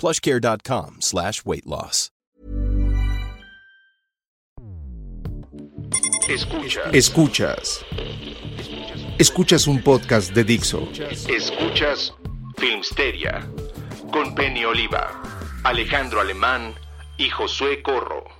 plushcare.com slash weight loss. Escuchas. Escuchas. Escuchas un podcast de Dixo. Escuchas Filmsteria con Penny Oliva, Alejandro Alemán y Josué Corro.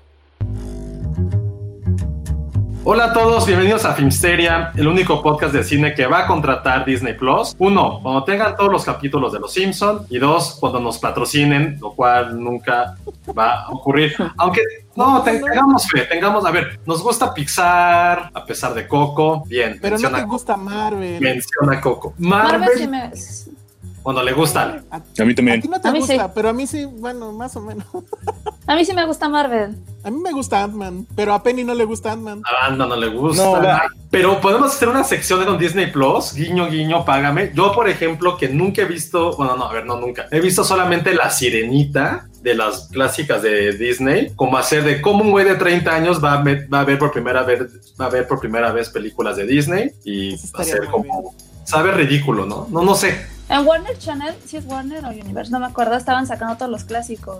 Hola a todos, bienvenidos a Filmsteria, el único podcast de cine que va a contratar Disney Plus. Uno, cuando tengan todos los capítulos de Los Simpson y dos, cuando nos patrocinen, lo cual nunca va a ocurrir. Aunque no, tengamos fe, tengamos, a ver, nos gusta Pixar, a pesar de Coco, bien. Pero no te menciona gusta Marvel. Menciona Coco. Marvel Marvel, sí me... cuando le gustan. A, A mí también. a ti no te A mí gusta, sí. pero a mí sí, bueno, más o menos. A mí sí me gusta Marvel. A mí me gusta Ant-Man, pero a Penny no le gusta Ant-Man. A banda no le gusta. No, la- Pero podemos hacer una sección con Disney Plus, guiño, guiño, págame. Yo, por ejemplo, que nunca he visto, bueno, no, a ver, no, nunca. He visto solamente La Sirenita de las clásicas de Disney, como hacer de cómo un güey de 30 años va a, ver, va a ver por primera vez, va a ver por primera vez películas de Disney y hacer como, sabe ridículo, ¿no? No, no sé. En Warner Channel, si es Warner o Universe, no me acuerdo, estaban sacando todos los clásicos.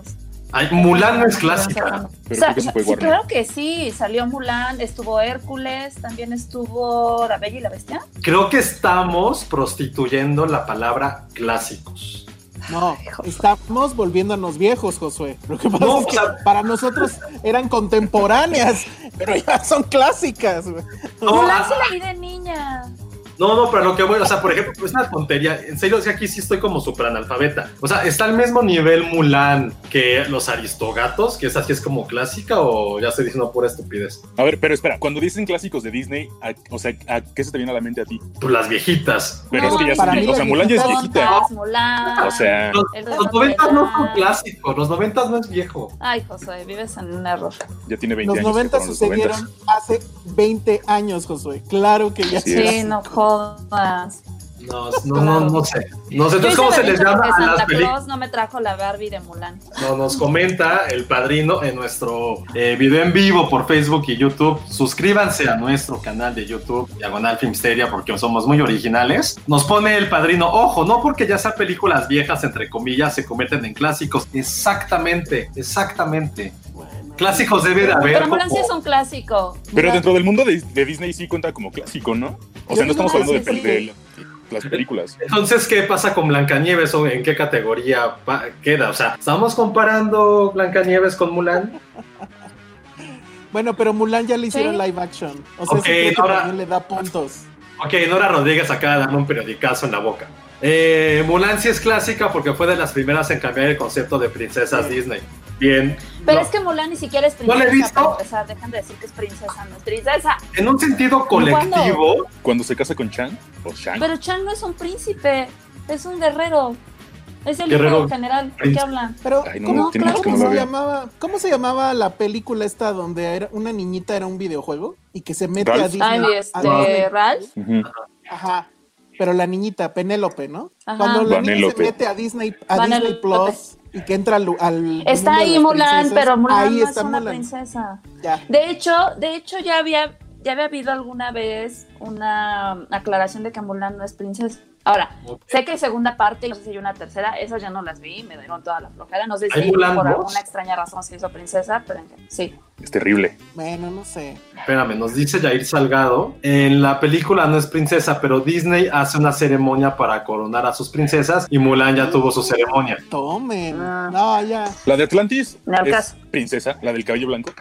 Ay, Mulan no es clásica. O sea, sí sí, claro que sí, salió Mulan, estuvo Hércules, también estuvo La Bella y la Bestia. Creo que estamos prostituyendo la palabra clásicos. No, estamos volviéndonos viejos, Josué. Lo que pasa No, es que o sea- para nosotros eran contemporáneas, pero ya son clásicas. No, Mulan ah, sí la vi de niña. No, no, pero lo que voy, o sea, por ejemplo, es una tontería. En serio, es que aquí sí estoy como súper analfabeta. O sea, ¿está al mismo nivel Mulan que los Aristogatos? Que esa sí es como clásica o ya estoy diciendo pura estupidez. A ver, pero espera, cuando dicen clásicos de Disney, a- o sea, ¿a qué se te viene a la mente a ti? Pues las viejitas. Pero No, es que ya son O sea, Mulan ya es viejita. Mulan. O sea, Los, los Reino 90 no son clásicos, los 90 no es viejo. Ay, Josué, vives en un error. ya tiene 20 Los años. que 90 fueron los sucedieron 90s. hace 20 años, Josué. Claro que ya Sí, es. no jodas. No, no, no, no sé. No sé, entonces, ¿cómo se les llama a las Santa películas? Claus no me trajo la Barbie de Mulan. No, nos comenta el padrino en nuestro eh, video en vivo por Facebook y YouTube. Suscríbanse a nuestro canal de YouTube, Diagonal Filmsteria, porque somos muy originales. Nos pone el padrino, ojo, no porque ya sean películas viejas, entre comillas, se convierten en clásicos. Exactamente, exactamente. Clásicos debe de haber Pero Mulan sí como- es un clásico. Pero dentro del mundo de, de Disney sí cuenta como clásico, ¿no? O sea, no estamos hablando de, sí, las películas. Entonces, ¿qué pasa con Blancanieves o en qué categoría queda? O sea, ¿estamos comparando Blancanieves con Mulan? Bueno, pero Mulan ya le hicieron Sí. live action. O sea, Ok, sí ahora- también le da puntos. Ok, Nora Rodríguez acaba de darme un periodicazo en la boca. Eh, Mulan sí es clásica porque fue de las primeras en cambiar el concepto de princesas Disney. Bien. Pero No, es que Mulan ni siquiera es ¿No la he princesa. visto? dejan de decir que es princesa, no es princesa. En un sentido colectivo, Cuando se casa con Chan o Shang. Pero Chan no es un príncipe, es un guerrero. Es el Guerrero general. ¿De qué hablan? Pero, Ay, no, ¿cómo, no se llamaba, ¿cómo se llamaba la película esta donde era una niñita era un videojuego y que se mete a. Disney? Ay, a este, Disney? Ralph. Ajá. Pero la niñita, Penélope, ¿no? Ajá. Cuando la niña se mete a Disney, a Vanélope. Disney Plus y que entra al, al Está ahí Mulan, pero Mulan ahí no es una Mulan. princesa. Ya. De hecho, de hecho ya había, ya había habido alguna vez una aclaración de que Mulan no es princesa. Ahora, sé que hay segunda parte, no sé si hay una tercera, esas ya no las vi, me dieron toda la flojera. No sé ¿Hay si Mulan por dos? alguna extraña razón se hizo princesa, pero en fin, sí. Es terrible. Bueno, no sé. Espérame, nos dice Jair Salgado. En la película no es princesa, pero Disney hace una ceremonia para coronar a sus princesas y Mulan ya tuvo su ceremonia. Tomen. Ah. No, ya. La de Atlantis es princesa, la del cabello blanco.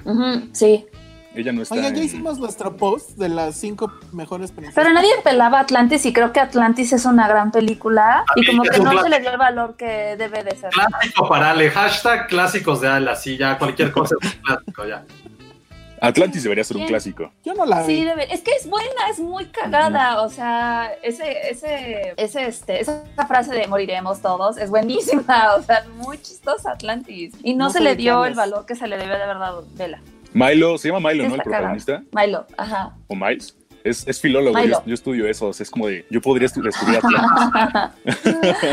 Sí. Ella no está. Oigan, ya en- hicimos nuestro post de las cinco mejores princesas. Pero nadie pelaba Atlantis y creo que Atlantis es una gran película y como que no se le dio el valor que debe de ser. Clásico para Ale, hashtag clásicos de Ale, así ya cualquier cosa es un clásico ya. Atlantis debería ser un clásico. Yo no la vi. Sí, debe- es que es buena, es muy cagada, o sea, ese, ese, ese, este, esa frase de moriremos todos es buenísima, o sea, muy chistosa Atlantis. Y no, No se le dio el valor que se le debió de haber dado Vela. Milo, se llama Milo, ¿no? El protagonista. Milo, ajá. O Miles. Es, es filólogo, yo, yo estudio eso. o sea, es como de. Yo podría estu- estudiar Atlantis.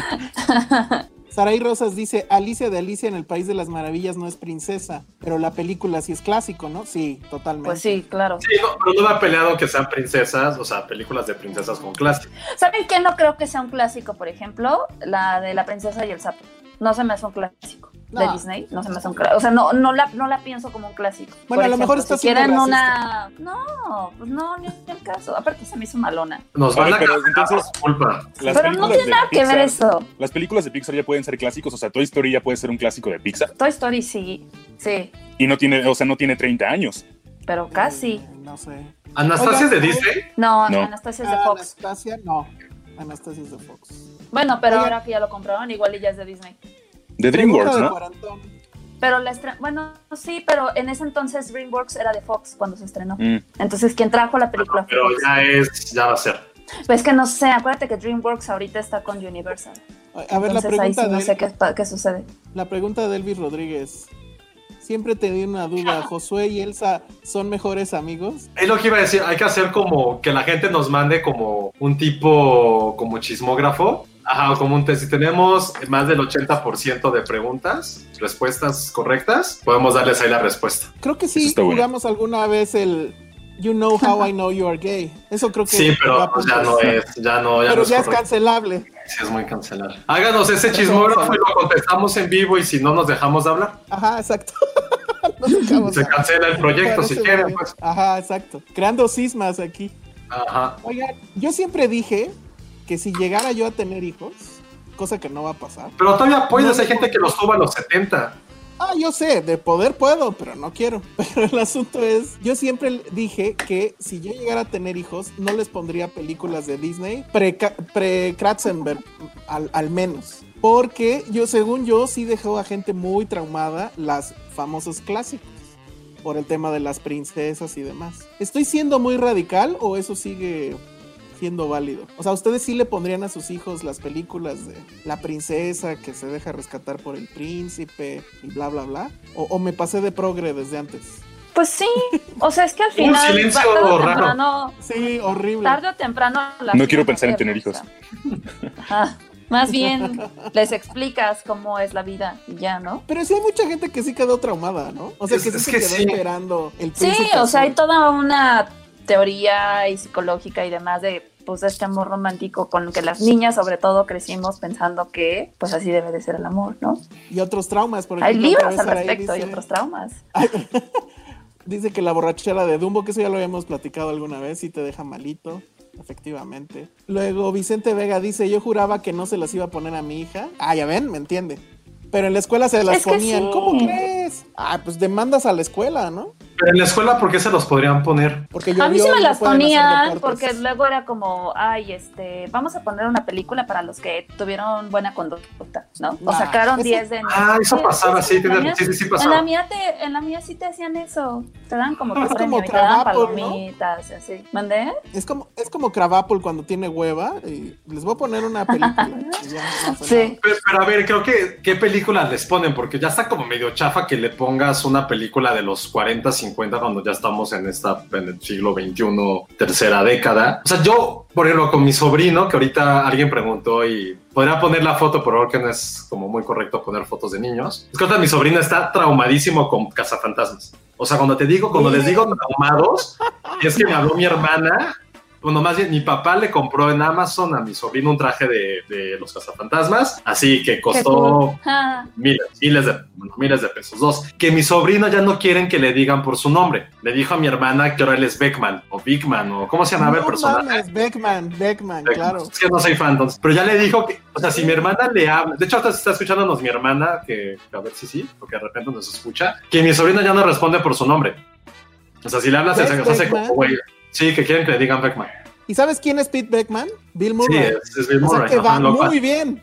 Saraí Rosas dice, Alicia de Alicia en el País de las Maravillas no es princesa, pero la película sí es clásico, ¿no? Sí, totalmente. Pues sí, claro. Sí, no, pero no me ha peleado que sean princesas, o sea, películas de princesas con clásicos. ¿Saben qué? No creo que sea un clásico, por ejemplo, la de la princesa y el sapo. No se me hace un clásico. De No. Disney, no se me hace un clásico. O sea, no, no, la, no la pienso como un clásico. Bueno, Por a lo mejor ejemplo, está si siendo quieren una. No, pues no, ni el caso. Aparte, se me hizo malona. Nos van a pero entonces- culpa. Pero no tiene nada que ver eso. Las películas de Pixar ya pueden ser clásicos, o sea, Toy Story ya puede ser un clásico de Pixar Toy Story sí, sí, y no tiene, o sea, no tiene 30 años. pero casi. Eh, no sé. ¿Anastasia es de Disney? No, No. Anastasia es de Fox. Anastasia, no. Anastasia es de Fox. Bueno, pero ahora que ya lo compraron, igual y ya es de Disney. De DreamWorks, ¿no? Pero la bueno, sí, pero en ese entonces DreamWorks era de Fox cuando se estrenó. Mm. Entonces, quien trajo la película fue Pero Fox. ya es, ya va a ser. Pues que no sé, acuérdate que DreamWorks ahorita está con Universal. A ver, la Entonces ahí pregunta, sí no de, sé qué, sucede. la pregunta de Elvis Rodríguez. Siempre te di una duda, ¿Josué y Elsa son mejores amigos? Es lo que iba a decir, hay que hacer como que la gente nos mande como un tipo como chismógrafo. Ajá, o como un test. Si tenemos más del 80% de preguntas, respuestas correctas, podemos darles ahí la respuesta. Creo que sí está bueno. jugamos alguna vez el You know how I know you are gay. Eso creo que Sí, pero pues, ya no es, ya no, ya Pero no es ya es cancelable. Sí, es muy cancelar. Háganos ese chismógrafo y lo contestamos en vivo y si no nos dejamos de hablar. Ajá, exacto. Nos Se cancela el proyecto si quieren, pues. Ajá, exacto. Creando cismas aquí. Ajá. Oigan, yo siempre dije que si llegara yo a tener hijos, cosa que no va a pasar. Pero todavía puedes, No, hay gente que los tuvo a los 70. Ah, yo sé, de poder puedo, pero no quiero. Pero el asunto es, yo siempre dije que si yo llegara a tener hijos, no les pondría películas de Disney pre-Kratzenberg, al, al menos. Porque yo, según yo, sí dejó a gente muy traumada las famosos clásicos. Por el tema de las princesas y demás. ¿Estoy siendo muy radical o eso sigue siendo válido? O sea, ¿ustedes sí le pondrían a sus hijos las películas de la princesa que se deja rescatar por el príncipe y bla, bla, bla? ¿O, o me pasé de progre desde antes? Pues sí, o sea, es que al Un final. silencio tarde o raro. temprano, Sí, horrible. tarde o temprano. la No quiero pensar en tener. Ajá. Más bien les explicas cómo es la vida y ya, ¿no? Pero sí hay mucha gente que sí quedó traumada, ¿no? O sea, Es- que sí es se que quedó sí. esperando el Sí, príncipe o sea, hay toda una teoría y psicológica y demás de pues este amor romántico con que las niñas sobre todo crecimos pensando que pues así debe de ser el amor, ¿no? Y otros traumas, por Hay ejemplo. otra libros al respecto y otros traumas. Dice que la borrachera de Dumbo, que eso ya lo habíamos platicado alguna vez, sí te deja malito, efectivamente. Luego Vicente Vega dice, yo juraba que no se las iba a poner a mi hija. Ah, ya ven, me entiende. Pero en la escuela se las Es ponían. sí. ¿Cómo crees? Ah, pues demandas a la escuela, ¿no? Pero en la escuela, ¿por qué se los podrían poner? Porque A mí sí me las ponían porque luego era como, ay, este, vamos a poner una película para los que tuvieron buena conducta, ¿no? O sacaron eso- 10 de Ah, eso pasaba, sí, en la mía- sí, sí, sí En la pasaba. mía te, en la mía sí te hacían eso. Te dan como tu Es premio te dan ¿no? palomitas y así. ¿Mandé? Es como, es como Cravapple cuando tiene hueva y les voy a poner una película. ya no Sí. Pero, pero a ver, creo que ¿qué películas les ponen? Porque ya está como medio chafa que le pongas una película de los 40, 50 cuando ya estamos en esta en el siglo XXI, tercera década. O sea, yo, por ejemplo, con mi sobrino, que ahorita alguien preguntó y podría poner la foto, por favor, que no es como muy correcto poner fotos de niños. Es que mi sobrino está traumadísimo con cazafantasmas. O sea, cuando te digo, cuando les digo traumados, es que me habló mi hermana bueno, más bien mi papá le compró en Amazon a mi sobrino un traje de, de los cazafantasmas, así que costó. Ah, miles, miles de, bueno, miles de pesos. Dos, que mi sobrino ya no quieren que le digan por su nombre. Le dijo a mi hermana que ahora él es Beckman o Bigman o ¿cómo se llamaba el No personaje? mames, Beckman, Beckman, Beckman. claro. Es que no soy fan, entonces, pero ya le dijo que, o sea, si mi hermana le habla, de hecho, ahorita está escuchándonos mi hermana, que a ver si sí, porque de repente nos escucha, que mi sobrino ya no responde por su nombre. O sea, si le hablas, se, ¿Ves, se hace como, güey. Sí, que quieren que le digan Beckman. ¿Y sabes quién es Pete Beckman? Bill Sí, Murray. es, es Bill o sea Murray, que va lo cual- muy bien.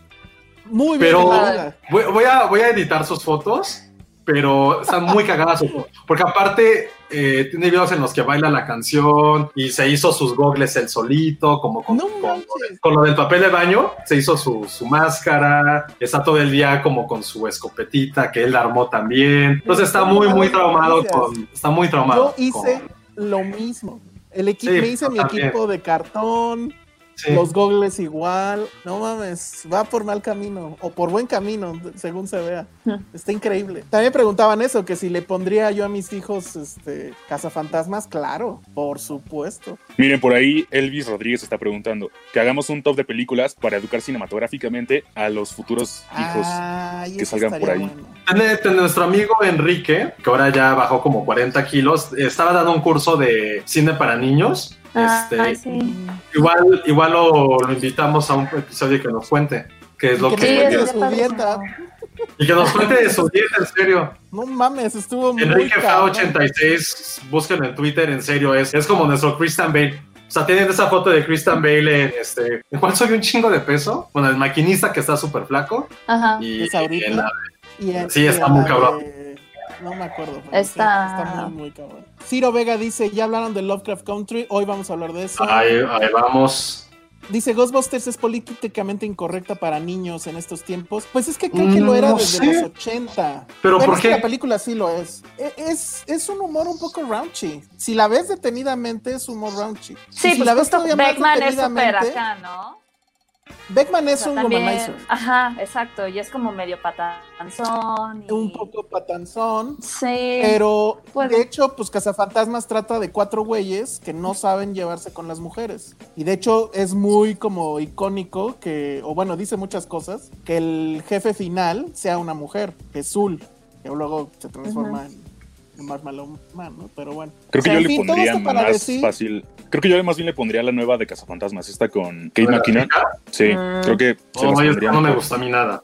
Muy bien Pero-. Voy, voy a, voy a editar sus fotos, pero están muy cagadas sus fotos. Porque aparte, eh, tiene videos en los que baila la canción y se hizo sus gogles él solito, como con, No con- con lo del papel de baño, se hizo su, su máscara, está todo el día como con su escopetita que él armó también. Entonces está muy, muy traumado con... Está muy traumado. Yo hice con- lo mismo. El equipo, Sí, me hice mi también. equipo de cartón, sí. los gogles igual. No mames, va por mal camino o por buen camino, según se vea. Está increíble. También preguntaban eso, que si le pondría yo a mis hijos este cazafantasmas, claro, por supuesto. Miren, por ahí Elvis Rodríguez está preguntando que hagamos un top de películas para educar cinematográficamente a los futuros hijos. Que salgan por ahí. bueno. Nuestro amigo Enrique, que ahora ya bajó como 40 kilos, estaba dando un curso de cine para niños. Ah, Este, sí. Igual, igual lo, lo invitamos a un episodio que nos cuente qué es lo Que que... Sí, nos cuente eso de es su dieta. y que nos cuente de su dieta, en serio. No mames, estuvo muy Enrique cabrón. Fa86, búsquenlo en Twitter, en serio, es, es como nuestro Christian Bale. O sea, tienen esa foto de Christian Bale en este... ¿En cuál soy un chingo de peso? Bueno, el maquinista que está súper flaco. Ajá. Y, ¿Es ahorita? en la- Y Sí, está muy cabrón. de- No me acuerdo. pero Está- sí, está muy, muy cabrón. Ciro Vega dice, ya hablaron de Lovecraft Country, hoy vamos a hablar de eso. ahí, ahí vamos. Dice, Ghostbusters es políticamente incorrecta para niños en estos tiempos. Pues es que creo que lo era No desde sé. los 80. ¿Pero por es que qué? la película sí lo es. E- Es, es un humor un poco raunchy. Si la ves detenidamente, es humor raunchy. Sí, Y si pues la ves Beckman es súper detenidamente, acá, ¿no? Beckman es O sea, un también- womanizer. Ajá, exacto. Y es como medio patanzón. y- Un poco patanzón. Sí. Pero de hecho, pues Cazafantasmas trata de cuatro güeyes que no saben llevarse con las mujeres. Y de hecho es muy como icónico que, o bueno, dice muchas cosas, que el jefe final sea una mujer, que es Zul, que luego se transforma en, en Marshmallow Man, ¿no? Pero bueno. Creo que O sea, yo le fin, pondría más decir- fácil. Creo que yo más bien le pondría la nueva de Cazafantasmas, esta con Kate ¿De la McKinnon. Sí, Mm. creo que se Oh, pondría no me gusta a mí nada.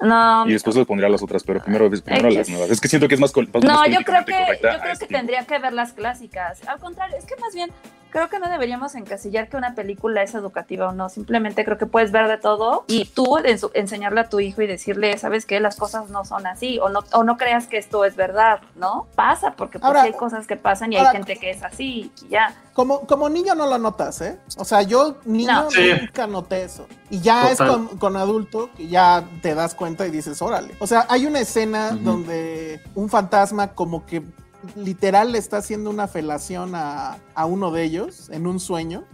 No, Y después les pondría las otras, pero primero, primero X. las nuevas. Es que siento que es más, más no, yo creo que, yo creo este que tiempo. tendría que ver las clásicas. Al contrario, es que más bien creo que no deberíamos encasillar que una película es educativa o no. Simplemente creo que puedes ver de todo y tú enseñarle a tu hijo y decirle, sabes que las cosas no son así o no, o no creas que esto es verdad, ¿no? Pasa porque pues, Ahora- hay cosas que pasan y ahora- hay gente que es así y ya. Como, como niño no lo notas, ¿eh? O sea, yo niño No. Sí. nunca noté eso. Y ya es con, con adulto que ya te das cuenta y dices, órale. O sea, hay una escena donde un fantasma como que literal le está haciendo una felación a, a uno de ellos en un sueño.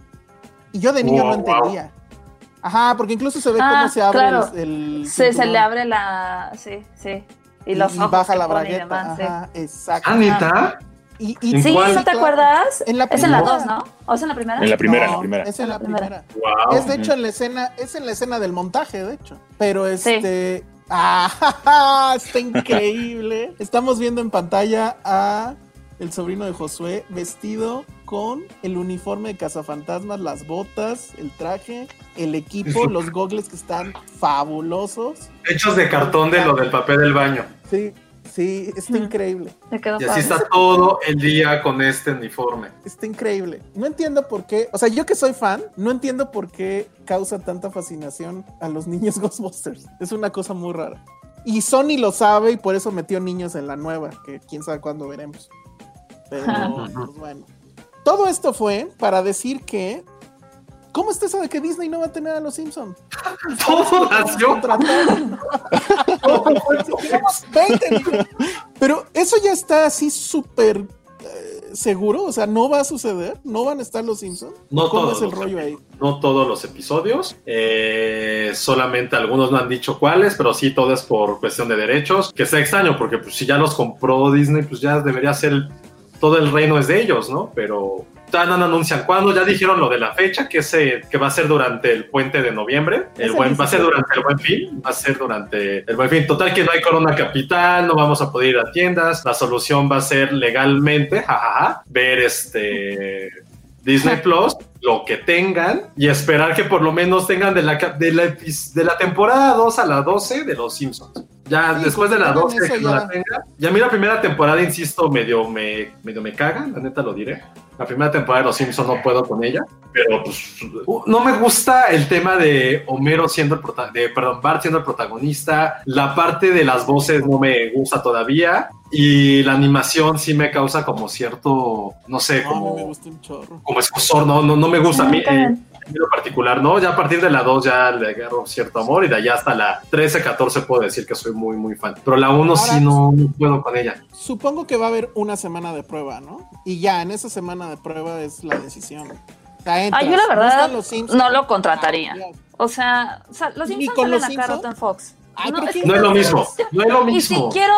Y yo de niño Wow, no entendía. Ajá, porque incluso se ve Ah, cómo se abre claro. el, el Se, le abre la... Sí, sí. Y los ojos baja la y bragueta. demás, sí. Ajá, exacto. Ah, ¿neta? Y, y- ¿En Sí? ¿no te acuerdas? En la Es en la. 2, ¿no? ¿O es en la primera? En la primera, en la No, primera. Es en la En la primera. primera. Wow. Es de hecho en la escena, es en la escena del montaje, de hecho. Pero Sí. ¡Ah! Está increíble. Estamos viendo en pantalla a el sobrino de Josué vestido con el uniforme de cazafantasmas, las botas, el traje, el equipo, los gogles que están fabulosos. Hechos de cartón de lo del papel del baño. Sí, sí, está increíble. Me Y así está todo el día con este uniforme. Está increíble. No entiendo por qué, o sea, yo que soy fan, no entiendo por qué causa tanta fascinación a los niños Ghostbusters. Es una cosa muy rara. Y Sony lo sabe y por eso metió niños en la nueva, que quién sabe cuándo veremos. Pero, pues bueno. Todo esto fue para decir que. ¿Cómo está eso de que Disney no va a tener a los Simpsons? Todo nació. 20 millones. Pero eso ya está así súper eh, seguro. O sea, no va a suceder. No van a estar los Simpsons. No ¿Cómo todos es el los ahí? No todos los episodios, eh, solamente algunos no han dicho cuáles, pero sí todo es por cuestión de derechos, que está extraño porque pues, si ya los compró Disney, pues ya debería ser todo el reino es de ellos, ¿no? Pero Todavía no anuncian cuándo, ya dijeron lo de la fecha, que, se, que va a ser durante el puente de noviembre. El buen, va a ser 17. durante el buen fin, va a ser durante el buen fin. Total que no hay corona capital, no vamos a poder ir a tiendas. La solución va a ser legalmente, jajaja, ver este Disney Plus, lo que tengan, y esperar que por lo menos tengan de la, de la, de la temporada 2 a la 12 de los Simpsons. Ya Sí, después de la con 12 eso que no ya. la tenga. Ya a mí la primera temporada, insisto, medio me, medio me caga, la neta lo diré. La primera temporada de Los Simpsons no puedo con ella, pero pues no me gusta el tema de Homero siendo el prota- de perdón, Bart siendo el protagonista. La parte de las voces no me gusta todavía y la animación sí me causa como cierto, no sé, No, a mí me como gusta un chorro. como escosor, no, no, no me gusta a mí. Sí, también. En lo particular, ¿no? Ya a partir de la 2 ya le agarro cierto amor y de allá hasta la 13, 14 puedo decir que soy muy, muy fan. Pero la 1 sí no, no puedo con ella. Supongo que va a haber una semana de prueba, ¿no? Y ya, en esa semana de prueba es la decisión. Ah, yo la verdad no lo contrataría. Ah. O sea, o sea, los ¿Ni Simpsons salen a cada Simpsons? rato en Fox. Ay, No, es ¿quién que- No es lo mismo, no es lo Y si mismo. quiero,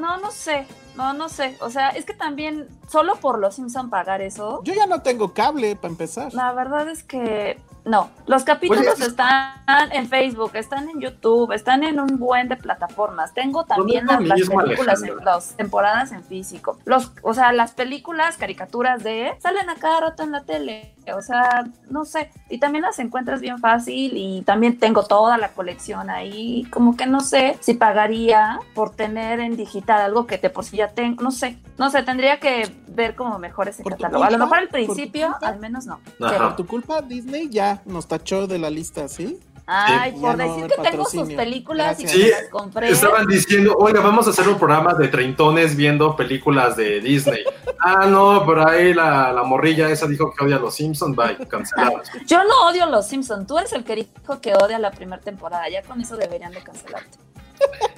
no, no sé, no, no sé. O sea, es que también solo por los Simpson pagar eso, Yo ya no tengo cable para empezar. la verdad es que no. Los capítulos Oye, están en Facebook, están en YouTube, están en un buen de plataformas. Tengo también las, películas, en, las temporadas en físico. Los, o sea, las películas, caricaturas de salen a cada rato en la tele. O sea, no sé. Y también las encuentras bien fácil y también tengo toda la colección ahí. Como que no sé si pagaría por tener en digital algo que de por sí ya tengo. No sé, no sé, tendría que ver como mejor ese ¿Por tu catálogo. A lo mejor al ¿Por tu principio, al menos no. Ajá. Por tu culpa, Disney ya nos tachó de la lista, ¿sí? Ay, por a decir que tengo sus películas Gracias. y que Sí, las compré. Estaban diciendo, oiga, vamos a hacer un programa de treintones viendo películas de Disney. ah, no, por ahí la, la morrilla esa dijo que odia a los Simpsons, bye, canceladas. Yo no odio los Simpsons. Tú eres el que dijo que odia la primera temporada. Ya con eso deberían de cancelarte.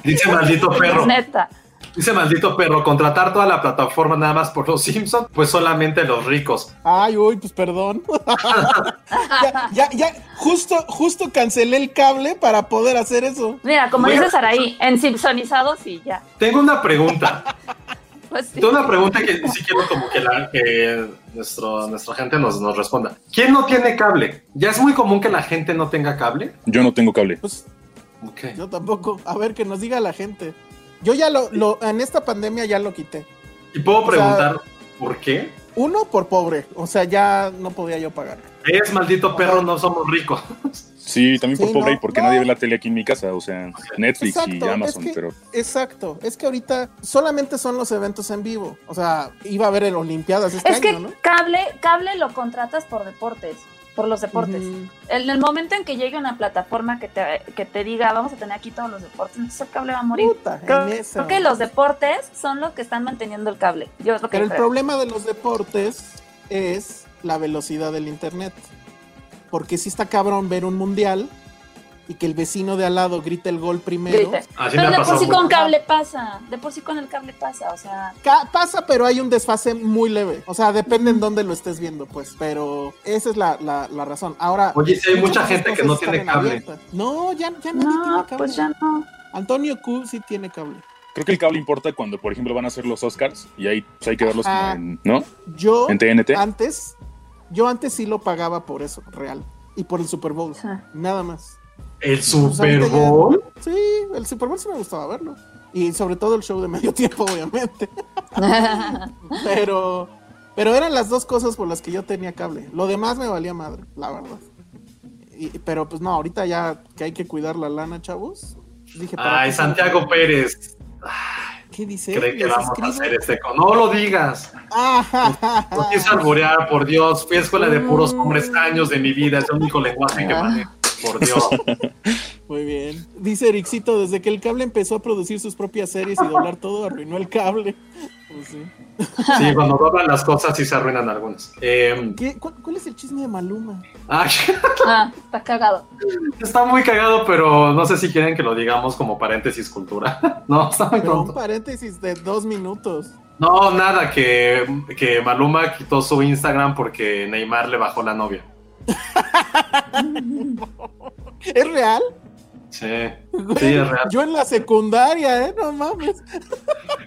Dice maldito perro. Neta. Dice maldito perro, contratar toda la plataforma nada más por los Simpsons, pues solamente los ricos. Ay, uy, pues perdón. ya, ya, ya, justo, justo cancelé el cable para poder hacer eso. Mira, como Voy a- dice Saraí, en Simpsonizados y ya. Tengo una pregunta. Pues sí. Tengo una pregunta que sí quiero como que, la, que nuestro, nuestra gente nos, nos responda. ¿Quién no tiene cable? ¿Ya es muy común que la gente no tenga cable? Yo no tengo cable. Pues yo tampoco. A ver, que nos diga la gente. Yo ya lo, lo en esta pandemia ya lo quité. Y puedo O sea- preguntar por qué. Uno, por pobre. O sea, ya no podía yo pagar. Es maldito perro, no somos ricos. Sí, también por Sí, pobre no, y porque no. nadie ve la tele aquí en mi casa, o sea, Netflix y Amazon, es que- pero Exacto. Es que ahorita solamente son los eventos en vivo. O sea, iba a haber el Olimpiadas este Es que cable, cable lo contratas por deportes, por los deportes. En el momento en que llegue una plataforma que te, que te diga, vamos a tener aquí todos los deportes, entonces el cable va a morir. Puta, Creo, que los deportes son los que están manteniendo el cable. Yo es lo que Pero el creo. problema de los deportes es la velocidad del internet. Porque si está cabrón ver un mundial y que el vecino de al lado grite el gol primero. Grite. Así Pero me de por sí con cable pasa, de por sí con el cable pasa, o sea, Ca- pasa, pero hay un desfase muy leve. O sea, depende en dónde lo estés viendo, pues. Pero esa es la, la- la razón. Ahora. Oye, sí hay mucha gente que no tiene en cable. abierta. No, ya, ya nadie tiene no, cable. pues ya no. Antonio Q sí tiene cable. creo que el cable importa cuando, por ejemplo, van a hacer los Oscars y ahí pues, hay que verlos como en, ¿no? Yo En TNT. antes, yo antes sí lo pagaba por eso, real. Y por el Super Bowl. Ajá. Nada más. ¿El Pues Super Bowl? Sí, el Super Bowl sí me gustaba verlo. Y sobre todo el show de medio tiempo, obviamente. Pero, pero eran las dos cosas por las que yo tenía cable. Lo demás me valía madre, la verdad. Y- pero pues no, ahorita ya que hay que cuidar la lana, chavos. Dije, ¿para Ay, Santiago Pérez. ¿Qué dice? Cree que ¿Les vamos a hacer este. con- No lo digas. Ah, No quise alborear, por Dios. Fui a escuela de puros hombres años de mi vida. Es el único lenguaje que Ah. manejo. Por Dios. Muy bien. Dice Ericito, desde que el cable empezó a producir sus propias series y doblar todo, arruinó el cable. Pues sí. Sí, cuando doblan las cosas sí se arruinan algunas. Eh, ¿Qué- cuál, cuál es el chisme de Maluma? ay, Ah, está cagado. está muy cagado, pero no sé si quieren que lo digamos como paréntesis cultura. No, está muy Pero un tonto. paréntesis de dos minutos. No, nada, que, que Maluma quitó su Instagram porque Neymar le bajó la novia. ¿Es real? Sí, sí, es real. Yo en la secundaria, ¿eh? No mames.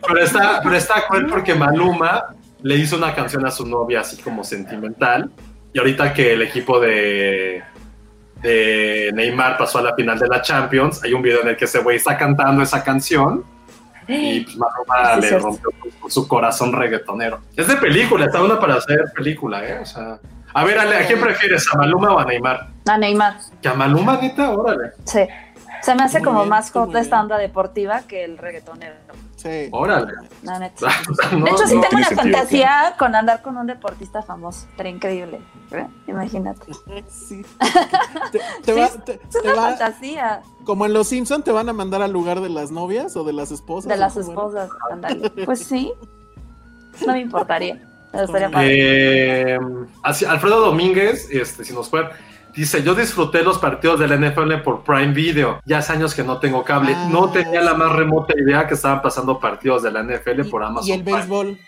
Pero está, pero está cruel porque Maluma le hizo una canción a su novia así como sentimental. Y ahorita que el equipo de, de Neymar pasó a la final de la Champions, hay un video en el que ese güey está cantando esa canción y pues Maluma Sí, le cierto. rompió su, su corazón reggaetonero. Es de película, está una para hacer película, ¿eh? O sea, a ver, Ale, ¿a quién prefieres, a Maluma o a Neymar? A Neymar, Que a Maluma, neta, órale, sí. Se me hace Muy como bien, más hot bien. esta onda deportiva que el reggaetonero. Sí. órale. La neta. No, de hecho, sí no, tengo una sentido, fantasía con andar con un deportista famoso. Pero increíble. ¿eh? Imagínate. Sí. Te, te va- te- Es te una va- fantasía como en Los Simpson te van a mandar al lugar de las novias o de las esposas. de ¿o las esposas. ándale. Pues sí. No me importaría. Me gustaría padre. Eh, así, Alfredo Domínguez, este, si nos puede, dice, yo disfruté los partidos del NFL por Prime Video. Ya hace años que no tengo cable. Ah, no tenía la más remota idea que estaban pasando partidos de la NFL Y- por Amazon. Y el Prime. béisbol.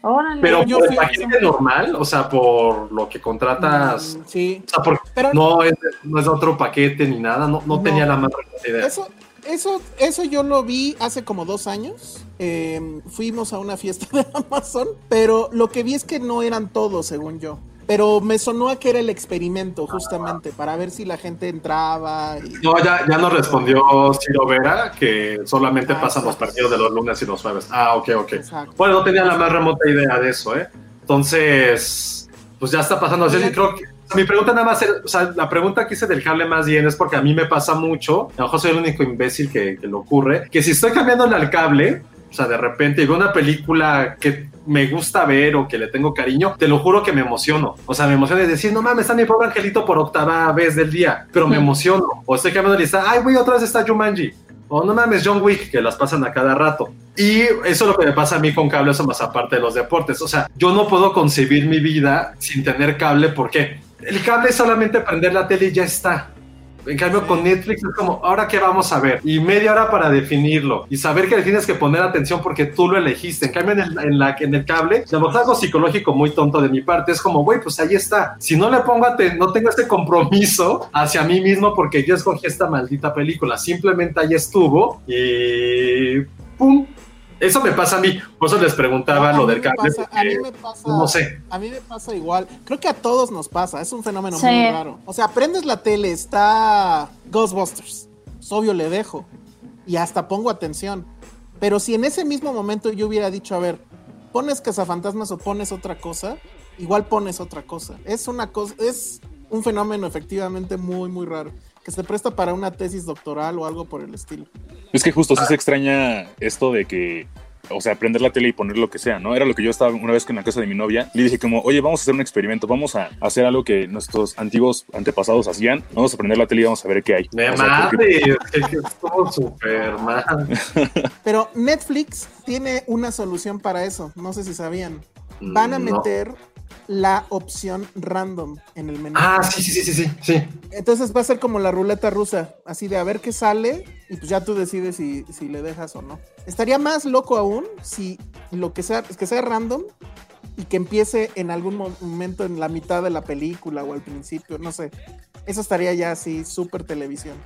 Órale. Pero Yo por el fui- paquete normal, o sea, por lo que contratas, Mm, Sí. o sea, porque Pero no es, no es otro paquete ni nada, no, no, No. tenía la más remota idea. Eso, eso, eso yo lo vi hace como dos años. Eh, fuimos a una fiesta de Amazon, pero lo que vi es que no eran todos, según yo. Pero me sonó a que era el experimento, justamente, para ver si la gente entraba. y- No, ya, ya nos respondió Ciro Vera que solamente Ah, pasan los partidos de los lunes y los jueves. Ah, ok, ok. Exacto. Bueno, no tenía la más remota idea de eso, ¿eh? Entonces, pues ya está pasando. Oigan. creo que, mi pregunta nada más, o sea, la pregunta que hice del cable más bien es porque a mí me pasa mucho, a lo mejor soy el único imbécil que, que le ocurre, que si estoy cambiándole al cable, o sea, de repente digo una película que me gusta ver o que le tengo cariño, te lo juro que me emociono. O sea, me emociono de decir, no mames, está mi pobre angelito por octava vez del día, pero me emociono. O estoy cambiando de lista, ay, güey, otra vez está Jumanji. O no mames, John Wick, que las pasan a cada rato. Y eso es lo que me pasa a mí con cable, eso más aparte de los deportes. O sea, yo no puedo concebir mi vida sin tener cable, porque el cable es solamente prender la tele y ya está. En cambio, con Netflix es como, ¿ahora qué vamos a ver? Y media hora para definirlo. Y saber que le tienes que poner atención porque tú lo elegiste. En cambio, en el, en la, en el cable, digamos, algo psicológico muy tonto de mi parte. Es como, güey, pues ahí está. Si no le pongo aten- no tengo este compromiso hacia mí mismo porque yo escogí esta maldita película. Simplemente ahí estuvo y ¡pum! Eso me pasa a mí. Por eso les preguntaba lo del cable. pasa- a mí me pasa- no sé. A mí me pasa igual. Creo que a todos nos pasa. Es un fenómeno Sí. muy raro. O sea, prendes la tele, está Ghostbusters. Es obvio, le dejo. Y hasta pongo atención. Pero si en ese mismo momento yo hubiera dicho, a ver, pones cazafantasmas o pones otra cosa, igual pones otra cosa. Es una cosa, es un fenómeno efectivamente muy, muy raro. Que se presta para una tesis doctoral o algo por el estilo. Es que justo sí se extraña esto de que, o sea, prender la tele y poner lo que sea, ¿no? Era lo que yo estaba una vez con la casa de mi novia. Le dije como, oye, vamos a hacer un experimento, vamos a hacer algo que nuestros antiguos antepasados hacían. Vamos a prender la tele y vamos a ver qué hay. Me O sea, porque- madre, es que estuvo súper mal. Pero Netflix tiene una solución para eso. No sé si sabían. Van a No. La opción random en el menú. Ah, sí, sí, sí, sí, sí. Entonces va a ser como la ruleta rusa, así de a ver qué sale y pues ya tú decides si, si le dejas o no. Estaría más loco aún si lo que sea, que sea random y que empiece en algún mo- momento en la mitad de la película o al principio, no sé. Eso estaría ya así, súper televisión.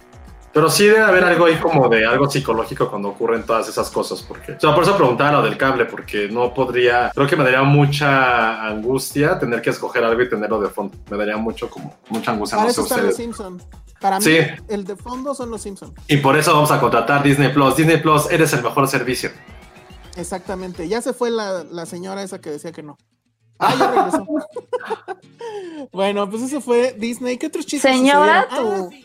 Pero sí debe haber algo ahí como de algo psicológico cuando ocurren todas esas cosas, porque... O sea, por eso preguntaba lo del cable, porque no podría... Creo que me daría mucha angustia tener que escoger algo y tenerlo de fondo. Me daría mucho como... Mucha angustia, Para no sé eso están los. Simpsons. Para mí, Sí. el de fondo son los Simpsons. Y por eso vamos a contratar Disney Plus. Disney Plus, eres el mejor servicio. Exactamente. Ya se fue la, la señora esa que decía que no. Ah, ya regresó. bueno, pues eso fue Disney. ¿Qué otros chistes? Señora, sucedieron? tú.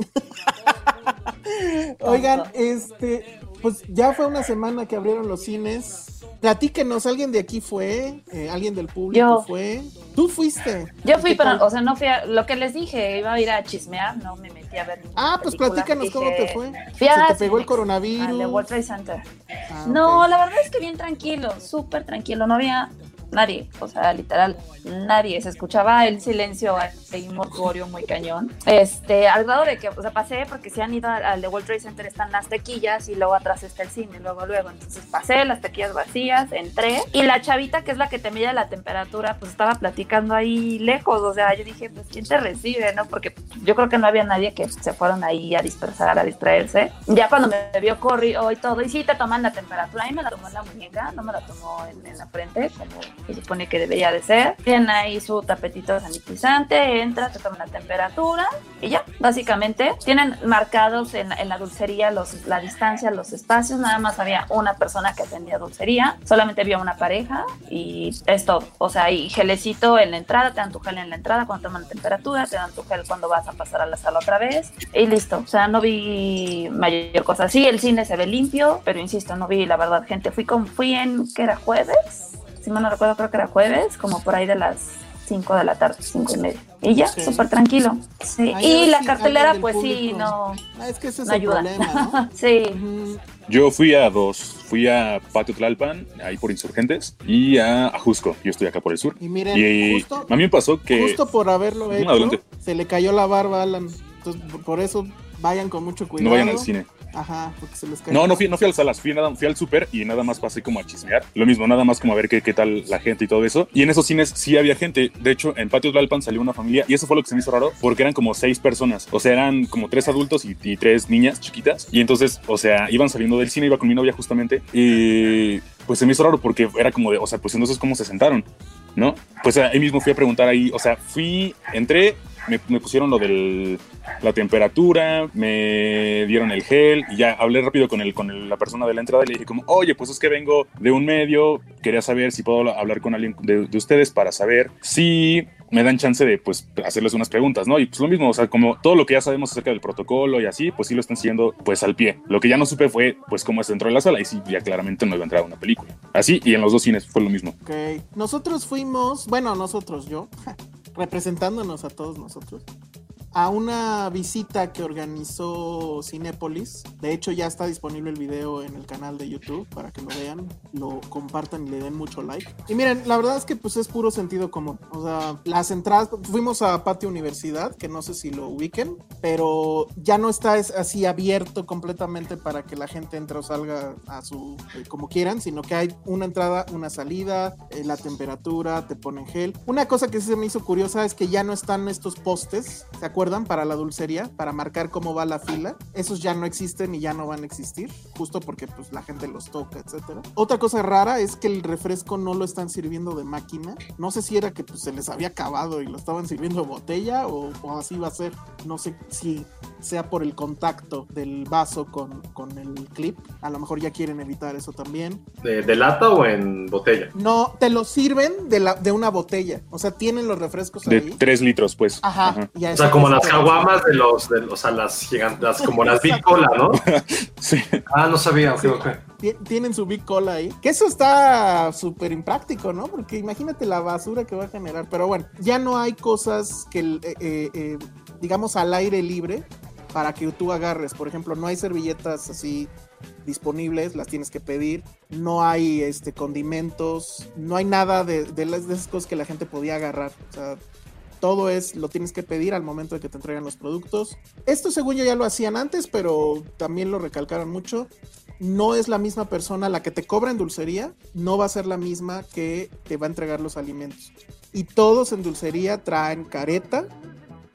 Oigan, este, pues ya fue una semana que abrieron los cines. Platíquenos, ¿alguien de aquí fue? Eh, ¿Alguien del público Yo. fue? ¿Tú fuiste? Yo fui, ¿Qué pero, o sea, no fui a, lo que les dije, iba a ir a chismear, no me metí a ver. Ah, pues película. platícanos cómo Dije, te fue. Fui a ¿Se te pegó el coronavirus? al de World Trade Center. Ah, No, la verdad es que bien tranquilo, súper tranquilo, no había nadie, o sea, literal, nadie, se escuchaba el silencio ahí mortuorio muy cañón, este, al grado de que, o sea, pasé porque si han ido al, de World Trade Center están las taquillas y luego atrás está el cine, luego, luego, entonces pasé, las taquillas vacías, entré, y la chavita que es la que te mide la temperatura, pues estaba platicando ahí lejos, o sea, yo dije, pues, ¿quién te recibe, no? Porque yo creo que no había nadie que se fueron ahí a dispersar, a distraerse, ya cuando me vio corrió y todo, y sí te toman la temperatura, ahí me la tomó en la muñeca, no me la tomó en la frente, como se supone que debería de ser. Tienen ahí su tapetito sanitizante, entra, te toman la temperatura y ya, básicamente. Tienen marcados en, en la dulcería los, la distancia, los espacios, nada más había una persona que atendía dulcería, solamente había una pareja y es todo. O sea, y gelecito en la entrada, te dan tu gel en la entrada cuando toman la temperatura, te dan tu gel cuando vas a pasar a la sala otra vez y listo. O sea, no vi mayor cosa. Sí, el cine se ve limpio, pero insisto, no vi la verdad gente. Fui con, fui en, que era jueves, si mal no recuerdo, creo que era jueves, como por ahí de las 5 de la tarde, 5 y media. Y ya, Sí. súper tranquilo. Sí. Ay, Y la sí, cartelera, pues sí, no, Ah, es que ese es no el ayuda. problema, ¿no? sí. Yo fui a dos. Fui a Patio Tlalpan, ahí por Insurgentes, y a Ajusco. Yo estoy acá por el sur. Y miren, Y justo, a mí me pasó que... justo por haberlo Ujú, hecho, adelante. se le cayó la barba a Alan. Entonces, por eso vayan con mucho cuidado. No vayan al cine. Ajá, porque se les cae. No, no fui, no fui a las salas, fui, nada, fui al súper y nada más pasé como a chismear. Lo mismo, nada más como a ver qué, qué tal la gente y todo eso. Y en esos cines sí había gente. De hecho, en Patio Tlalpan salió una familia y eso fue lo que se me hizo raro porque eran como seis personas. O sea, eran como tres adultos y, y tres niñas chiquitas. Y entonces, o sea, iban saliendo del cine, iba con mi novia justamente. Y pues se me hizo raro porque era como de, o sea, pues entonces, ¿cómo se sentaron? ¿No? Pues ahí mismo fui a preguntar ahí, o sea, fui, entré, me, pusieron lo de la temperatura, me dieron el gel y ya hablé rápido con, el, con la persona de la entrada y le dije como, oye, pues es que vengo de un medio, quería saber si puedo hablar con alguien de ustedes para saber si me dan chance de pues hacerles unas preguntas, ¿no? Y pues lo mismo, o sea, como todo lo que ya sabemos acerca del protocolo y así, pues sí lo están siguiendo pues al pie. Lo que ya no supe fue pues cómo es dentro de la sala y sí, ya claramente no iba a entrar a una película. Así y en los dos cines fue lo mismo. Ok. Nosotros fuimos, bueno, nosotros, yo, representándonos a todos nosotros, a una visita que organizó Cinépolis. De hecho, ya está disponible el video en el canal de YouTube para que lo vean, lo compartan y le den mucho like. Y miren, la verdad es que pues es puro sentido común. O sea, las entradas, fuimos a Patio Universidad, que no sé si lo ubiquen, pero ya no está es- así abierto completamente para que la gente entre o salga a su eh, como quieran, sino que hay una entrada, una salida, eh, la temperatura, te ponen gel. Una cosa que se me hizo curiosa es que ya no están estos postes, ¿se acuerdan? Para la dulcería, para marcar cómo va la fila. Esos ya no existen y ya no van a existir, justo porque pues la gente los toca, etcétera. Otra cosa rara es que el refresco no lo están sirviendo de máquina. No sé si era que pues, se les había acabado y lo estaban sirviendo de botella o, o así va a ser. No sé si sea por el contacto del vaso con, con el clip. A lo mejor ya quieren evitar eso también. ¿De, de lata o en botella? No, te lo sirven de, la, de una botella. O sea, tienen los refrescos De ahí. tres litros, pues. Ajá. y a O sea, como las caguamas de los, de, o sea, las gigantes, como las Big Cola, ¿no? Sí. Ah, no sabía, ok, ok. Ti- Tienen su Big Cola ahí. Que eso está súper impráctico, ¿no? Porque imagínate la basura que va a generar. Pero bueno, ya no hay cosas que, eh, eh, eh, digamos, al aire libre para que tú agarres. Por ejemplo, no hay servilletas así disponibles, las tienes que pedir. No hay este, condimentos, no hay nada de, de las, de esas cosas que la gente podía agarrar. O sea, todo es, lo tienes que pedir al momento de que te entregan los productos. Esto según yo ya lo hacían antes, pero también lo recalcaron mucho. No es la misma persona la que te cobra en dulcería, no va a ser la misma que te va a entregar los alimentos. Y todos en dulcería traen careta,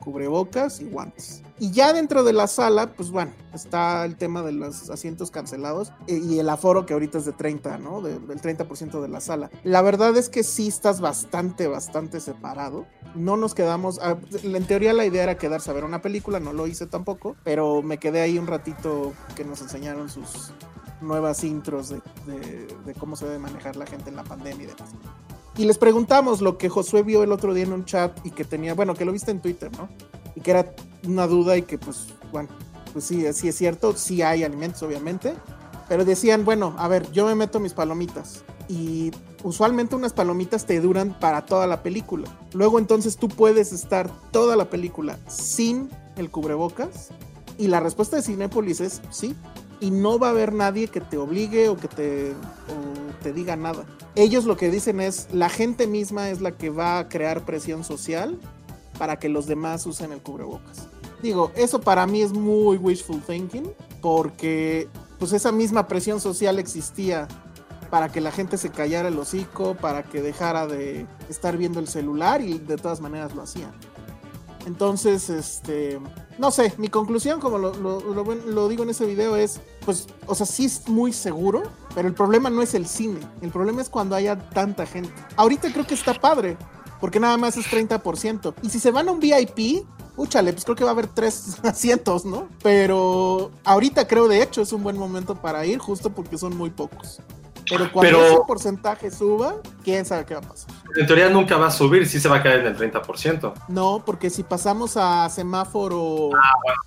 cubrebocas y guantes. Y ya dentro de la sala, pues bueno, está el tema de los asientos cancelados eh, y el aforo que ahorita es de 30, ¿no? De- del 30% de la sala. La verdad es que sí estás bastante, bastante separado. No nos quedamos, ah, en teoría la idea era quedarse a ver una película, no lo hice tampoco, pero me quedé ahí un ratito que nos enseñaron sus nuevas intros de, de- de cómo se debe manejar la gente en la pandemia y demás. Y les preguntamos lo que Josué vio el otro día en un chat y que tenía, bueno, que lo viste en Twitter, ¿no? Y que era una duda y que pues, bueno, pues sí, sí es cierto, sí hay alimentos obviamente, pero decían, bueno, a ver, yo me meto mis palomitas y usualmente unas palomitas te duran para toda la película. Luego entonces tú puedes estar toda la película sin el cubrebocas y la respuesta de Cinépolis es sí. Y no va a haber nadie que te obligue o que te, te diga nada. Ellos lo que dicen es, la gente misma es la que va a crear presión social para que los demás usen el cubrebocas. Digo, eso para mí es muy wishful thinking, porque pues esa misma presión social existía para que la gente se callara el hocico, para que dejara de estar viendo el celular y de todas maneras lo hacían. Entonces, este, no sé, mi conclusión, como lo, digo en ese video, es, pues, o sea, sí es muy seguro, pero el problema no es el cine, el problema es cuando haya tanta gente. Ahorita creo que está padre, porque nada más es 30%. Y si se van a un VIP, úchale, pues creo que va a haber tres asientos, ¿no? Pero ahorita creo, de hecho, es un buen momento para ir, justo porque son muy pocos. Pero cuando Pero- ese porcentaje suba, quién sabe qué va a pasar. En teoría nunca va a subir, sí se va a caer en el 30%. No, porque si pasamos a semáforo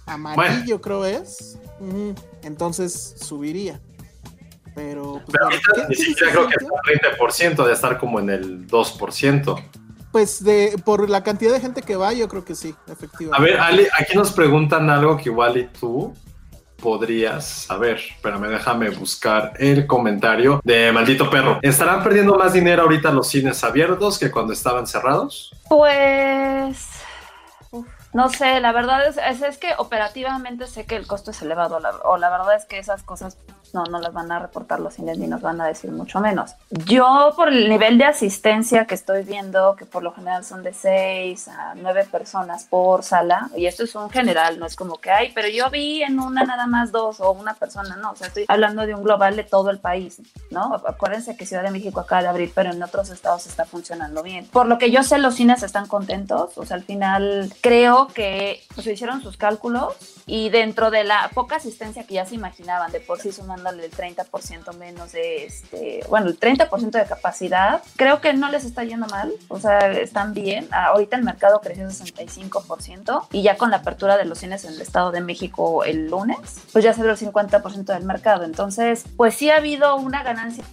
amarillo, creo es, entonces subiría. Pero, pues, Pero bueno, ahorita ¿qué- ni siquiera creo que está 30%, de estar como en el 2%. Pues de, por la cantidad de gente que va, yo creo que sí, efectivamente. A ver, Ali, aquí nos preguntan algo que igual y tú podrías saber. Espérame, déjame buscar el comentario de Maldito Perro. ¿Estarán perdiendo más dinero ahorita los cines abiertos que cuando estaban cerrados? Pues. No sé, la verdad es, es, que operativamente sé que el costo es elevado, o la verdad es que esas cosas no, no las van a reportar los cines ni nos van a decir mucho menos. Yo, por el nivel de asistencia que estoy viendo, que por lo general son de 6 a 9 personas por sala, y esto es un general, no es como que, ay, pero yo vi en una nada más dos o una persona, no, o sea, estoy hablando de un global de todo el país, ¿no? Acuérdense que Ciudad de México acaba de abrir, pero en otros estados está funcionando bien. Por lo que yo sé, los cines están contentos, o sea, al final creo que pues, hicieron sus cálculos y dentro de la poca asistencia que ya se imaginaban, de por sí sumándole el 30% menos de este, bueno, el 30% de capacidad, creo que no les está yendo mal, o sea, están bien. Ah, Ahorita el mercado creció 65% y ya con la apertura de los cines en el Estado de México el lunes, pues ya se dio el 50% del mercado. Entonces, pues sí ha habido una ganancia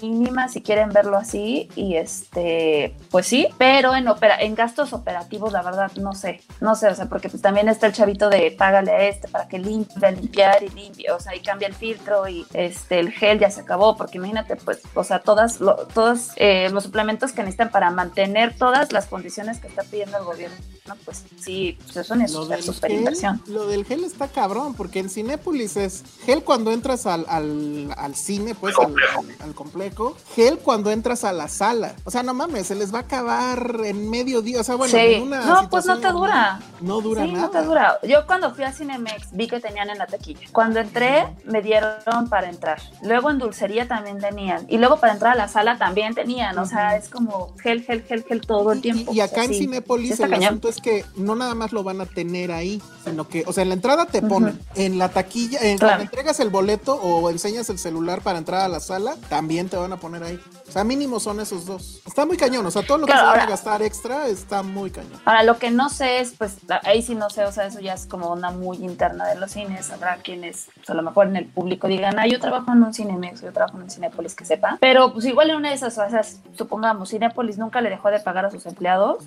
mínima, si quieren verlo así, y este, pues sí, pero en, opera en gastos operativos, la verdad, no sé, no sé, o sea, porque pues también está el chavito de págale a este para que limpie, limpiar y limpie, o sea, y cambia el filtro y este, el gel ya se acabó, porque imagínate, pues, o sea, todas, lo- todos eh, los suplementos que necesitan para mantener todas las condiciones que está pidiendo el gobierno, pues sí, pues es una super, gel, inversión. lo del gel está cabrón, porque en Cinépolis es gel cuando entras al, al, al cine, pues al, al- al complejo, gel cuando entras a la sala. O sea, no mames, se les va a acabar en medio día. O sea, bueno, sí, en una no, pues no te dura. No dura sí, nada. no te dura. Yo cuando fui a Cinemex vi que tenían en la taquilla. Cuando entré, me dieron para entrar. Luego en dulcería también tenían. Y luego para entrar a la sala también tenían. O sea, es como gel, gel, gel, gel todo el Y- tiempo. Y, O acá sea, en sí, Cinépolis el cañón. asunto es que no nada más lo van a tener ahí, sino que, o sea, en la entrada te ponen, en la taquilla, en Claro. cuando entregas el boleto o enseñas el celular para entrar a la sala, también te van a poner ahí. O sea, mínimo son esos dos. Está muy cañón, o sea, todo lo que Claro, se van a ahora- gastar extra está muy cañón. Ahora, lo que no sé es, pues, ahí sí no sé, o sea, eso ya es como una muy interna de los cines. Habrá quienes, pues, a lo mejor en el público digan, ah, yo trabajo en un Cinemex, yo trabajo en un Cinépolis, que sepa. Pero, pues, igual en una de esas, o sea, supongamos, Cinépolis nunca le dejó de pagar a sus empleados.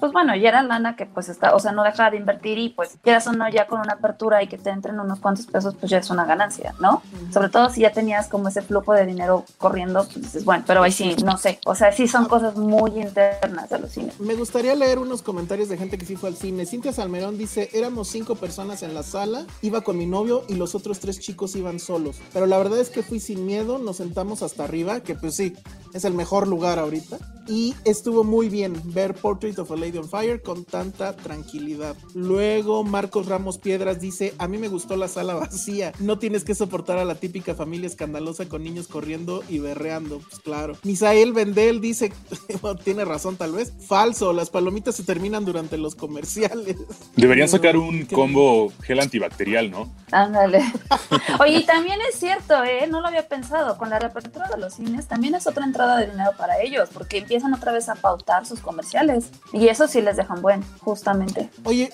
Pues bueno, ya era lana que pues está, o sea, no dejaba de invertir y pues quieras o no, ya con una apertura y que te entren unos cuantos pesos, pues ya es una ganancia, ¿no? Sobre todo si ya tenías como ese flujo de dinero corriendo, pues dices, bueno, pero ahí sí, no sé. O sea, sí son cosas muy internas de los cines. Me gustaría leer unos comentarios de gente que sí fue al cine. Cintia Salmerón dice, éramos cinco personas en la sala, iba con mi novio y los otros tres chicos iban solos. Pero la verdad es que fui sin miedo, nos sentamos hasta arriba, que pues sí, es el mejor lugar ahorita. Y estuvo muy bien ver Portrait of a Lady on Fire con tanta tranquilidad. Luego Marcos Ramos Piedras dice, a mí me gustó la sala vacía, no tienes que soportar a la típica familia escandalosa con niños corriendo y berreando. Pues claro. Misael Vendel dice, bueno, tiene razón tal vez, falso, las palomitas se terminan durante los comerciales. Deberían sacar un Qué- combo gel antibacterial, ¿no? Ándale. Oye, y también es cierto, ¿eh? No lo había pensado. Con la reapertura de los cines también es otra entrada de dinero para ellos, porque empiezan otra vez a pautar sus comerciales. Y eso sí les dejan buen, justamente. Oye,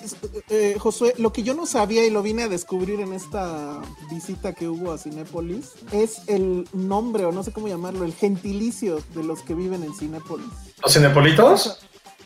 eh, Josué, lo que yo no sabía y lo vine a descubrir en esta visita que hubo a Cinépolis es el nombre, o no sé cómo llamarlo, el gentilicio de los que viven en Cinépolis. ¿Los cinepolitos?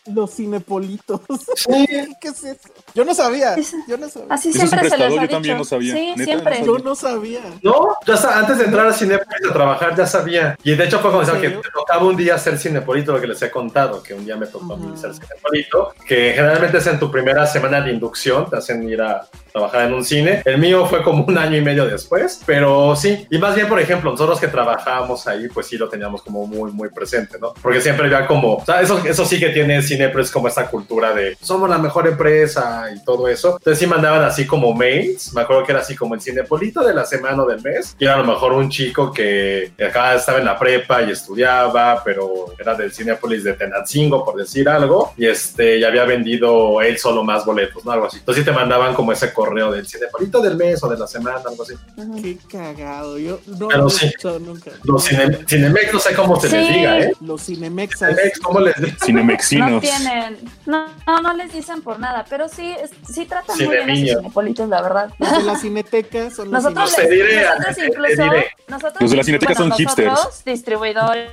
Los cinepolitos. Sí. ¿Qué es eso? Yo no sabía. Es- Yo no sabía. Así siempre siempre se les ha yo también dicho. no sabía. Sí, Neta, siempre. no Yo no sabía. No, ya sa- antes de entrar a Cinepolis a trabajar ya sabía. Y de hecho fue cuando ¿En decía que me tocaba un día ser cinepolito, lo que les he contado, que un día me tocó a mí Ujú. ser cinepolito, que generalmente es en tu primera semana de inducción, te hacen ir a trabajar en un cine. El mío fue como un año y medio después, pero sí. Y más bien, por ejemplo, nosotros que trabajábamos ahí, pues sí lo teníamos como muy, muy presente, ¿no? Porque siempre había como, o sea, eso, eso sí que tiene cine, pero es como esta cultura de somos la mejor empresa y todo eso. Entonces sí mandaban así como mails. Me acuerdo que era así como el cinepolito de la semana o del mes. Y era a lo mejor un chico que acá estaba en la prepa y estudiaba, pero era del Cinepolis de Tenancingo, por decir algo. Y este, ya había vendido él solo más boletos, ¿no? Algo así. Entonces sí te mandaban como ese correo del cinepolito del mes o de la semana, algo así. Qué cagado. Yo no Pero lo he sí. escuchado nunca. Los cine, Cinemex, no sé cómo se les Sí. diga, ¿eh? Los cinemexas. Cinemex, ¿cómo les digo? No Cinemexinos. tienen, no, no, no les dicen por nada, pero sí, sí tratan muy bien a sus cinepolitos, la verdad. Los de la cineteca son los Nosotros, Te les- diré, nosotros te incluso, diré. nosotros, Los de la Cineteca bueno, son hipsters. nosotros, distribuidores,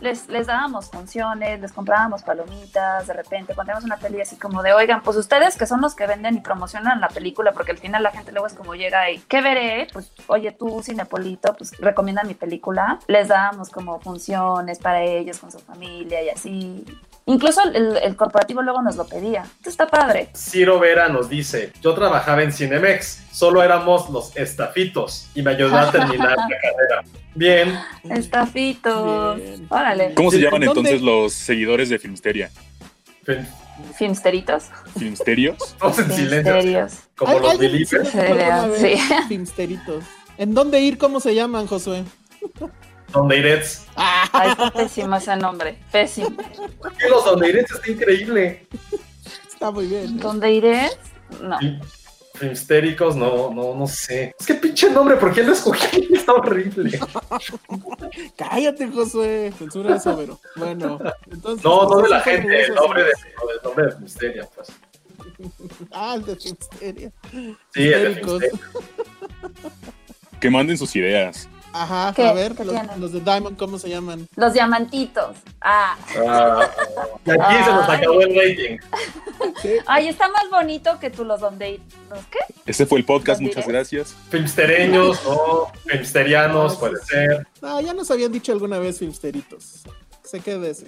les, les dábamos funciones, les comprábamos palomitas, de repente, cuando teníamos una peli así como de, oigan, pues ustedes que son los que venden y promocionan la película, porque al final la gente luego es como llega y, ¿qué veré? Pues, oye, tú, Cinepolito, pues recomienda mi película. Les dábamos como funciones para ellos, con su familia y así. Incluso el, el corporativo luego nos lo pedía. Esto está padre. Ciro Vera nos dice, yo trabajaba en Cinemex, solo éramos los estafitos y me ayudó a terminar la carrera. Bien, Estafitos. Bien. Órale. ¿Cómo se ¿De- llaman dónde? entonces los seguidores de Filmsteria? fin, Filmsteritos. ¿Filmsterios? todos en silencio, Filmsterios. como los believers. sí Filmsteritos. ¿En dónde ir? ¿Cómo se llaman, Josué? Donde Irets. Ay, está pésimo ese nombre. Pésimo. Y los Donde Irets está increíble. Está muy bien. ¿no? ¿Dónde iré? No. Filmstéricos, no, no, no sé. Es que pinche nombre, ¿por qué lo escogí? Está horrible. Cállate, Josué. Censura eso, pero bueno. Entonces, No, no de la gente, el nombre de, el nombre de Filmsteria, pues. Ah, el de Filmsteria. Sí, el de Histéricos. Filmsteria. Que manden sus ideas. Ajá, ¿Qué? a ver, ¿Qué los, los de Diamond, ¿cómo se llaman? Los diamantitos. Ah. Ah, y aquí se nos acabó el rating. Ay, está más bonito que tú los donde ¿Los qué? Este fue el podcast, ¿Los muchas diré? gracias. Filmstereños, no, filmsterianos, No, puede sí, ser. Ah, ya nos habían dicho alguna vez Filmsteritos. Se quede ese.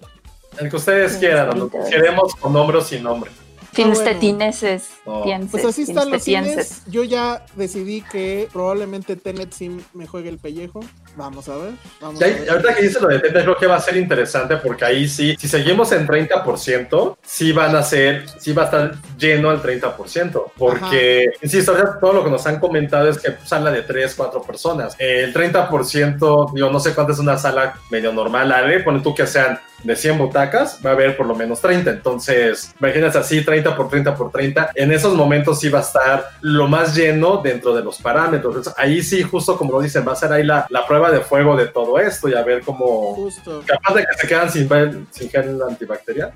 El que ustedes quieran, lo queremos con nombre o sin nombre. Filmstetineses. No. Pienses, Pues así están los cines. Yo ya decidí que probablemente Tenet sí me juegue el pellejo. Vamos a ver. Vamos Y a ahí- ver. ahorita que dice lo de Tenet, creo que va a ser interesante porque ahí sí, si seguimos en 30%, sí van a ser, sí va a estar lleno al 30%. Porque, insisto, ahorita todo lo que nos han comentado es que sala de 3, 4 personas. El 30%, yo no sé cuánto es una sala medio normal, Ale, pone tú que sean de 100 butacas, va a haber por lo menos 30. Entonces, imagínate así, 30 por 30 por 30. En esos momentos sí va a estar lo más lleno dentro de los parámetros. Entonces, ahí sí, justo como lo dicen, va a ser ahí la, la prueba de fuego de todo esto y a ver cómo... Justo. Capaz de que se quedan sin, sin gel antibacterial.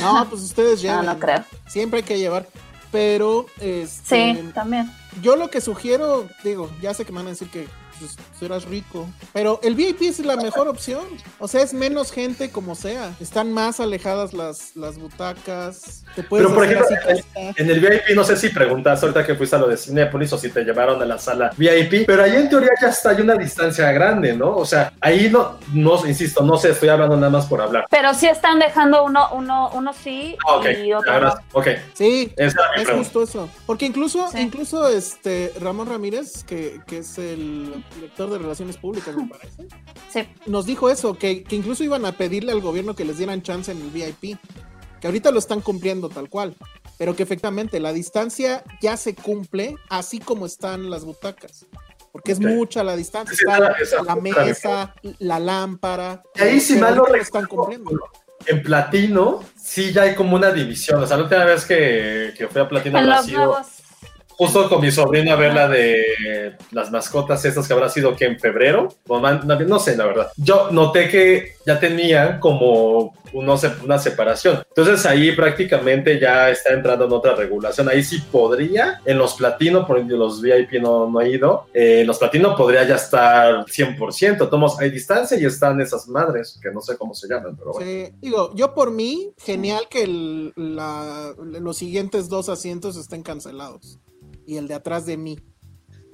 No, pues ustedes No, llevan. no creo. Siempre hay que llevar. Pero, este, Sí, también. Yo lo que sugiero, digo, ya sé que me van a decir que pues, tú eras rico, pero el VIP es la mejor opción. O sea, es menos gente como sea. Están más alejadas las, las butacas. Te puedes Pero, por ejemplo. En el VIP, no sé si preguntas ahorita que fuiste a lo de Cinepolis o si te llevaron a la sala VIP, pero ahí en teoría ya está, hay una distancia grande, ¿no? O sea, ahí no, no, insisto, no sé, estoy hablando nada más por hablar. Pero sí están dejando uno, uno, uno sí Ah, ok, y otro ahora, no. ok, Sí, esa Es justo eso. Porque incluso, Sí. incluso este Ramón Ramírez, que, que es el director de Relaciones Públicas, me parece, Sí. nos dijo eso, que, que incluso iban a pedirle al gobierno que les dieran chance en el VIP. Que ahorita lo están cumpliendo tal cual. Pero que efectivamente la distancia ya se cumple así como están las butacas. Porque es mucha la distancia. Sí, Está esa- esa la mesa, la lámpara. Y ahí, si mal lo están cumpliendo. En platino, sí ya hay como una división. O sea, la última vez que, que fui a platino En habrá los sido nuevos. Justo con mi sobrino a ver la de las mascotas estas que habrá sido que en febrero. Man- No, sé, la verdad. Yo noté que ya tenían como una separación. Entonces ahí prácticamente ya está entrando en otra regulación. Ahí sí podría, en los platino, por ejemplo, los VIP no, no he ido, eh, en los platino podría ya estar 100%. Tomos, hay distancia y están esas madres, que no sé cómo se llaman, pero bueno. Sí, digo, yo por mí, genial que el- la- los siguientes dos asientos estén cancelados. Y el de atrás de mí.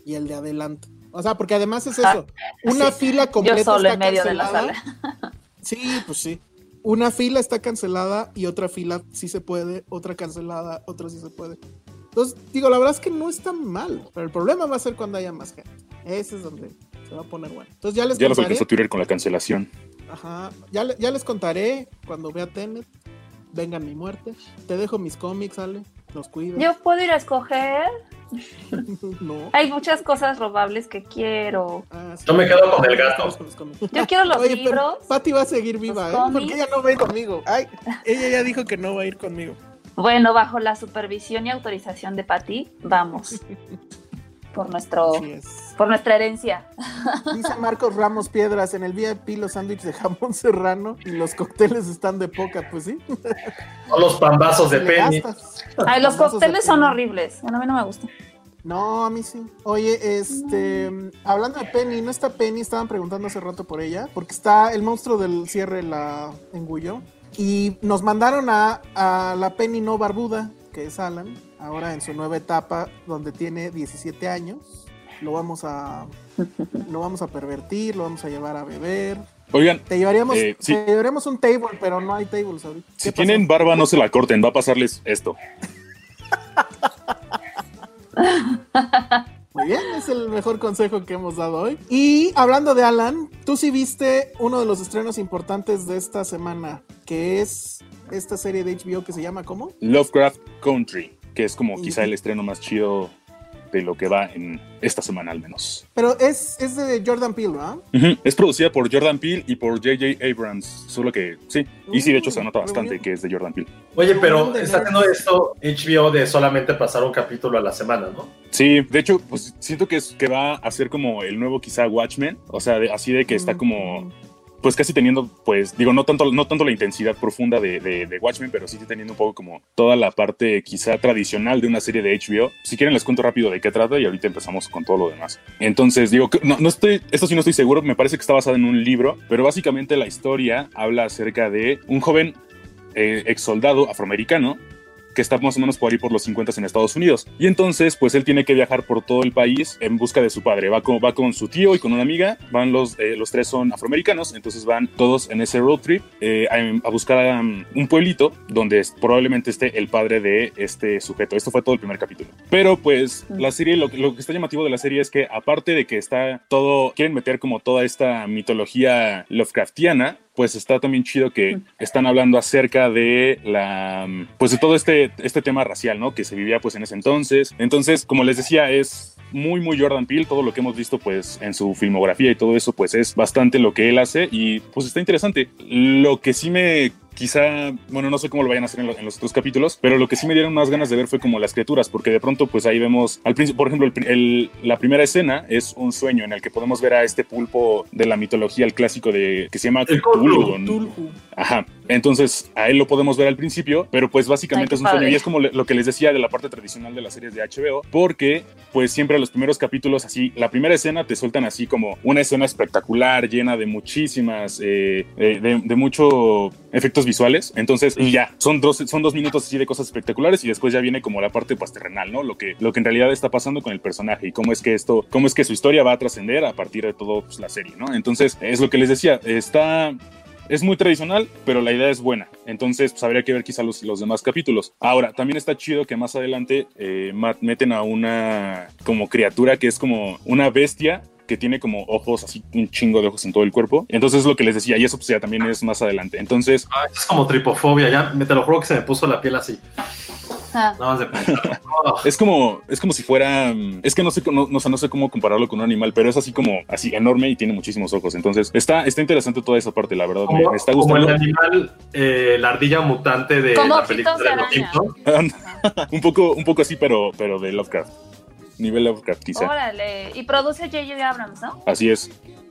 Y el de adelante. O sea, porque además es eso. Una Ah, sí. fila completa Yo solo está en medio de la cancelada. sala. Sí, pues sí. Una fila está cancelada y otra fila sí se puede, otra cancelada, otra sí se puede. Entonces, digo, la verdad es que no está mal, pero el problema va a ser cuando haya más gente. Ese es donde se va a poner bueno. Entonces ya les Ya los contaré. alcanzó Twitter con la cancelación. Ajá. Ya, ya les contaré cuando vea Tenet. Venga mi muerte. Te dejo mis cómics, Ale. Los cuido. Yo puedo ir a escoger. No. Hay muchas cosas robables que quiero. Ah, sí. Yo me quedo con el gato. Yo quiero los Oye, libros. Patty va a seguir viva, ¿eh? Porque ella no va a ir conmigo. Ay, ella ya dijo que no va a ir conmigo. Bueno, bajo la supervisión y autorización de Patty, vamos. Por nuestro. Por nuestra herencia. Dice Marcos Ramos Piedras, en el VIP los sándwiches de jamón serrano y los cócteles están de poca, pues sí. Son los pambazos de gastas. Ay, los cócteles son horribles. Bueno, a mí no me gustan. No, a mí sí. Oye, este, hablando de Penny, ¿no está Penny? Estaban preguntando hace rato por ella, porque está el monstruo del cierre la engulló. Y nos mandaron a, a la Penny no barbuda, que es Alan, ahora en su nueva etapa, donde tiene 17 años. Lo vamos a, lo vamos a pervertir, lo vamos a llevar a beber. Oigan, Te llevaríamos, Eh, sí. te llevaríamos un table, pero no hay tables ahorita. si tienen barba, no se la corten, va a pasarles esto. Muy bien, es el mejor consejo que hemos dado hoy. Y hablando de Alan, tú sí viste uno de los estrenos importantes de esta semana, que es esta serie de HBO que se llama ¿cómo? Lovecraft Country, que es como quizá el estreno más chido de lo que va en esta semana al menos. Pero es, es de Jordan Peele, ¿verdad? Ujú. Es producida por Jordan Peele y por J.J. Abrams, solo que sí. Y sí, de hecho se nota Mm, bastante que es de Jordan Peele. Oye, pero ¿Dónde está haciendo esto HBO de solamente pasar un capítulo a la semana, ¿no? Sí, de hecho, pues siento que, es, que va a ser como el nuevo quizá Watchmen, o sea, de- así de que está como, pues casi teniendo, pues digo, no tanto, no tanto la intensidad profunda de, de, Watchmen, pero sí teniendo un poco como toda la parte quizá tradicional de una serie de HBO. Si quieren les cuento rápido de qué trata y ahorita empezamos con todo lo demás. Entonces, digo, no, no estoy, esto sí no estoy seguro, me parece que está basada en un libro, pero básicamente la historia habla acerca de un joven eh, ex soldado afroamericano que está más o menos por ahí por los 50 en Estados Unidos. Y entonces, pues él tiene que viajar por todo el país en busca de su padre. Va con, va con su tío y con una amiga. Van los, eh, los tres son afroamericanos, entonces van todos en ese road trip eh, a, a buscar um, un pueblito donde probablemente esté el padre de este sujeto. Esto fue todo el primer capítulo. Pero pues la serie, lo, lo que está llamativo de la serie es que aparte de que está todo, quieren meter como toda esta mitología Lovecraftiana, pues está también chido que están hablando acerca de la pues de todo este este tema racial, ¿no? Que se vivía pues en ese entonces. Entonces, como les decía, es muy muy Jordan Peele, todo lo que hemos visto pues en su filmografía y todo eso pues es bastante lo que él hace y pues está interesante. Lo que sí me quizá, bueno, no sé cómo lo vayan a hacer en, lo- en los otros capítulos, pero lo que sí me dieron más ganas de ver fue como las criaturas, porque de pronto pues ahí vemos, al principio, por ejemplo, el el- la primera escena es un sueño en el que podemos ver a este pulpo de la mitología, el clásico de que se llama Cthulhu. Ajá. Entonces, a él lo podemos ver al principio, pero pues básicamente Ay, es un sueño. Y es como le- lo que les decía de la parte tradicional de las series de HBO, porque pues siempre los primeros capítulos así, la primera escena te sueltan así como una escena espectacular, llena de muchísimas, eh, eh, de, de mucho efectos visuales. Entonces, y ya, son dos, son dos minutos así de cosas espectaculares y después ya viene como la parte pues terrenal, ¿no? Lo que, lo que en realidad está pasando con el personaje y cómo es que esto, cómo es que su historia va a trascender a partir de todo pues, la serie, ¿no? Entonces, es lo que les decía, está es muy tradicional, pero la idea es buena. Entonces, pues habría que ver quizá los, los demás capítulos. Ahora, también está chido que más adelante eh, meten a una como criatura que es como una bestia que tiene como ojos, así un chingo de ojos en todo el cuerpo. Entonces es lo que les decía, y eso pues ya también es más adelante. Entonces, Ah, es como tripofobia, ya me te lo juro que se me puso la piel así. De. Oh, es como, es como si fuera, mm, es que no sé, no, no, sé- no sé cómo compararlo con un animal, pero es así como, así enorme y tiene muchísimos ojos. Entonces, está, está interesante toda esa parte, la verdad, me, está como el gustando. animal, eh, la ardilla mutante de la película de los. Simpsons. un poco, un poco así, pero, pero de Lovecraft. Nivel Lovecraft, quizá. órale. Y produce J.J. Abrams, ¿no? Así es.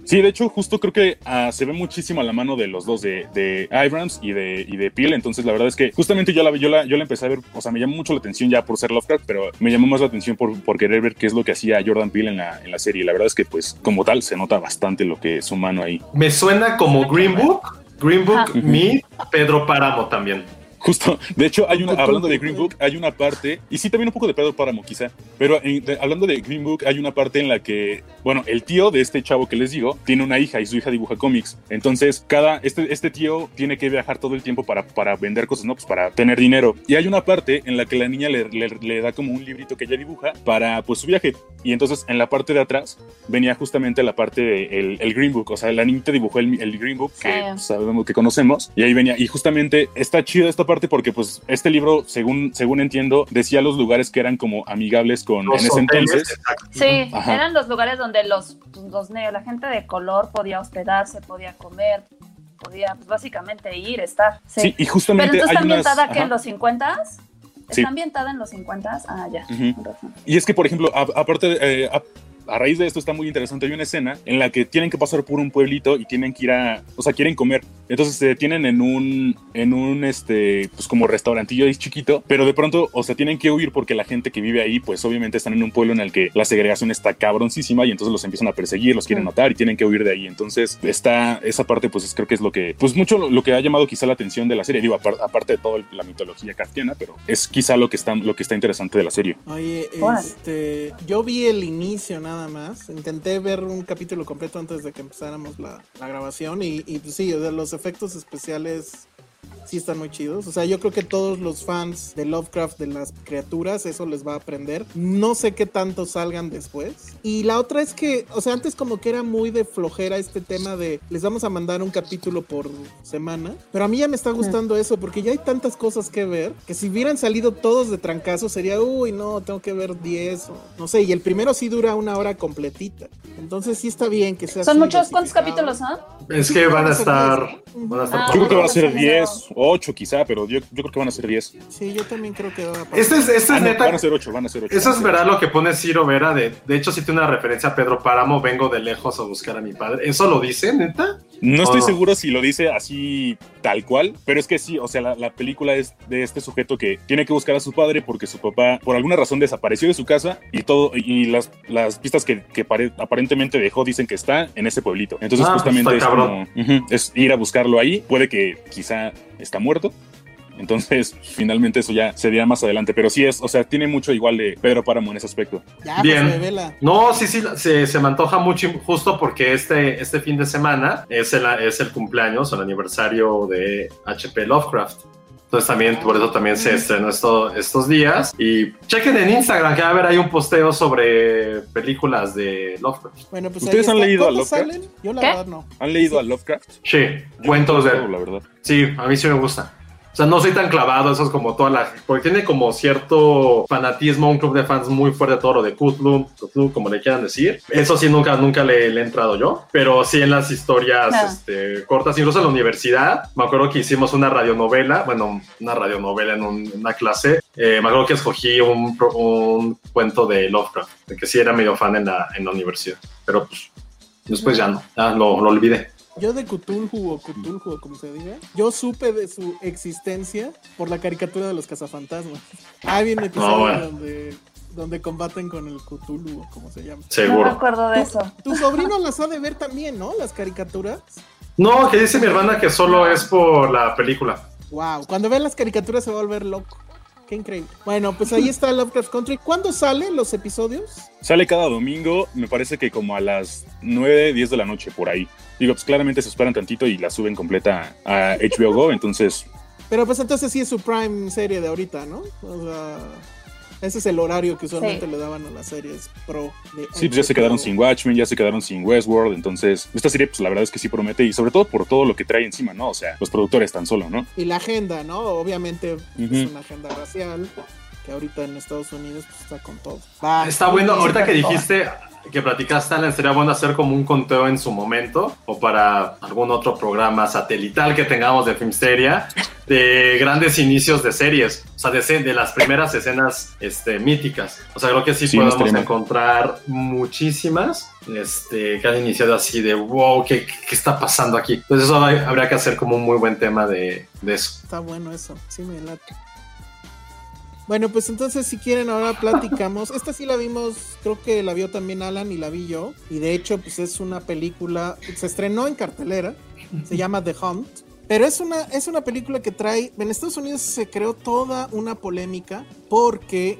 Sí, de hecho, justo creo que ah, se ve muchísimo a la mano de los dos, de, de Abrams y de, y de Peel. Entonces, la verdad es que justamente yo la, yo, la, yo la empecé a ver, o sea, me llamó mucho la atención ya por ser Lovecraft, pero me llamó más la atención por, por querer ver qué es lo que hacía Jordan Peele en la, en la serie. La verdad es que, pues, como tal, se nota bastante lo que es su mano ahí. Me suena como Green Book, Green Book. Me, Pedro Páramo también. Justo, de hecho, hay una, hablando de Green Book, hay una parte, y sí también un poco de Pedro Páramo quizá, pero en- de- hablando de Green Book, hay una parte en la que, bueno, el tío de este chavo que les digo, tiene una hija y su hija dibuja cómics. Entonces, cada, este, este tío tiene que viajar todo el tiempo para, para vender cosas, ¿no? Pues para tener dinero. Y hay una parte en la que la niña le, le- le da como un librito que ella dibuja para, pues, su viaje. Y entonces, en la parte de atrás, venía justamente la parte del el Green Book, o sea, la niñita dibujó el, el Green Book que Sí. sabemos que conocemos, y ahí venía, y justamente está chida esta parte porque pues este libro, según, según entiendo, decía los lugares que eran como amigables con Los en ese hoteles, entonces. exacto. Sí, Ajá. eran los lugares donde los, los la gente de color podía hospedarse, podía comer, podía pues, básicamente ir, estar. Sí. Sí, y Pero justamente entonces hay está unas... que en los 50 Sí. ¿Está ambientada en los 50 Ah, ya. Y es que, por ejemplo, aparte, de, eh, a raíz de esto está muy interesante. Hay una escena en la que tienen que pasar por un pueblito y tienen que ir a, o sea, quieren comer. Entonces se detienen en un, en un, este, pues como restaurantillo ahí chiquito, pero de pronto, o sea, tienen que huir porque la gente que vive ahí, pues obviamente están en un pueblo en el que la segregación está cabroncísima y entonces los empiezan a perseguir, los quieren matar y tienen que huir de ahí. Entonces está esa parte, pues es- creo que es lo que, pues mucho lo, lo que ha llamado quizá la atención de la serie. Digo, apar- aparte de toda la mitología kafkiana, pero es quizá lo que está, lo que está interesante de la serie. Oye, este, yo vi el inicio nada más. Intenté ver un capítulo completo antes de que empezáramos la, la grabación y, y, pues sí, sea, los efectos especiales sí están muy chidos. O sea, yo creo que todos los fans de Lovecraft, de las criaturas, eso les va a aprender. No sé qué tanto salgan después. Y la otra es que, o sea, antes como que era muy de flojera este tema de les vamos a mandar un capítulo por semana. Pero a mí ya me está gustando eso porque ya hay tantas cosas que ver que si hubieran salido todos de trancazo sería, uy, no, tengo que ver 10 o no sé. Y el primero sí dura una hora completita. Entonces sí está bien que sea ¿Son así muchos? ¿Cuántos capítulos son? Es que van a estar. Van a estar Ah, Yo creo que van a ser no, no. 10 o 8 quizá, pero yo, yo creo que van a ser 10. Sí, yo también creo que va a pasar. Este es, este Ah, es no, neta. van a ser 8, van a ser 8. Eso es verdad lo que pone Ciro Vera. De, de hecho, sí tiene una referencia a Pedro Páramo. Vengo de lejos a buscar a mi padre. ¿Eso lo dice, neta? No estoy Oh. seguro si lo dice así tal cual, pero es que sí, o sea, la, la película es de este sujeto que tiene que buscar a su padre porque su papá por alguna razón desapareció de su casa y todo y las, las pistas que, que pare- aparentemente dejó dicen que está en ese pueblito. Entonces Ah, justamente es como es ir a buscarlo ahí, puede que quizá está muerto. Entonces, finalmente eso ya sería más adelante, pero sí es, o sea, tiene mucho igual de Pedro Páramo en ese aspecto. Ya, Bien. pues revela. No, sí, sí, se, se me antoja mucho justo porque este, este fin de semana es el, es el cumpleaños o el aniversario de HP Lovecraft. Entonces también, por eso también se estrenó esto, estos días. Y chequen en Instagram que va a haber ahí un posteo sobre películas de Lovecraft. Bueno, pues ¿Ustedes han leído a ¿Cuántos Lovecraft? salen? Yo la ¿Qué? verdad no. ¿Han leído a Lovecraft? Sí, Yo cuentos no, de... la verdad. Sí, a mí sí me gusta. O sea, no soy tan clavado, eso es como toda la... Porque tiene como cierto fanatismo, un club de fans muy fuerte todo lo de Cthulhu, Cthulhu, como le quieran decir. Eso sí, nunca, nunca le, le he entrado yo. Pero sí en las historias Ah. este, cortas, incluso en la universidad. Me acuerdo que hicimos una radionovela, bueno, una radionovela en un- una clase. Eh, me acuerdo que escogí un, un cuento de Lovecraft, de que sí era medio fan en la, en la universidad. Pero pues, después ya no, ya lo, lo olvidé. Yo de Cthulhu o Cthulhu, o como se diga, yo supe de su existencia por la caricatura de los cazafantasmas. Hay un episodio Ah, bueno. donde, donde combaten con el Cthulhu, o como se llama. No me Seguro. acuerdo de Tu- eso. Tu sobrino las ha de ver también, ¿no? Las caricaturas. No, que dice mi hermana que solo es por la película. Wow, cuando ve las caricaturas se va a volver loco. Qué increíble. Bueno, pues ahí está Lovecraft Country. ¿Cuándo salen los episodios? Sale cada domingo, me parece que como a las 9, 10 de la noche por ahí. Digo, pues claramente se esperan tantito y la suben completa a HBO Go, entonces Pero pues entonces sí es su prime serie de ahorita, ¿no? O sea, ese es el horario que usualmente Sí. le daban a las series pro. De sí, pues ya se quedaron sin Watchmen, ya se quedaron sin Westworld, entonces esta serie pues la verdad es que sí promete y sobre todo por todo lo que trae encima, ¿no? O sea, los productores tan solo, ¿no? Y la agenda, ¿no? Obviamente es una agenda racial que ahorita en Estados Unidos pues, está con todo. Va. Está bueno, ahorita que dijiste que platicaste, Alan, sería bueno hacer como un conteo en su momento o para algún otro programa satelital que tengamos de Filmsteria de grandes inicios de series, o sea, de, de las primeras escenas este, míticas. O sea, creo que sí, Sí, podemos encontrar muchísimas este, que han iniciado así de wow, ¿qué, qué está pasando aquí? Entonces eso hay- habría que hacer como un muy buen tema de, de eso. Está bueno eso, sí me late. Bueno, pues entonces si quieren ahora platicamos. Esta sí la vimos, creo que la vio también Alan y la vi yo. Y de hecho, pues es una película, se estrenó en cartelera, se llama The Hunt. Pero es una, es una película que trae. En Estados Unidos se creó toda una polémica porque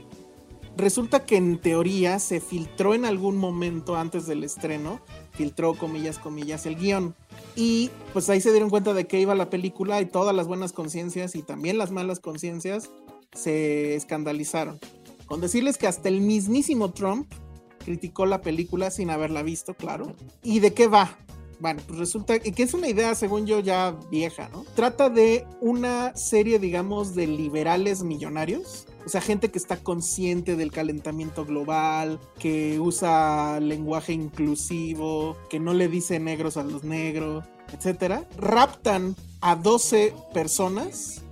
resulta que en teoría se filtró en algún momento antes del estreno, filtró comillas, comillas, el guion. Y pues ahí se dieron cuenta de que iba la película y todas las buenas conciencias y también las malas conciencias se escandalizaron. Con decirles que hasta el mismísimo Trump criticó la película sin haberla visto, claro. ¿Y de qué va? Bueno, pues resulta que es una idea, según yo, ya vieja, ¿no? Trata de una serie, digamos, de liberales millonarios. O sea, gente que está consciente del calentamiento global, que usa lenguaje inclusivo, que no le dice negros a los negros, etcétera. Raptan a 12 personas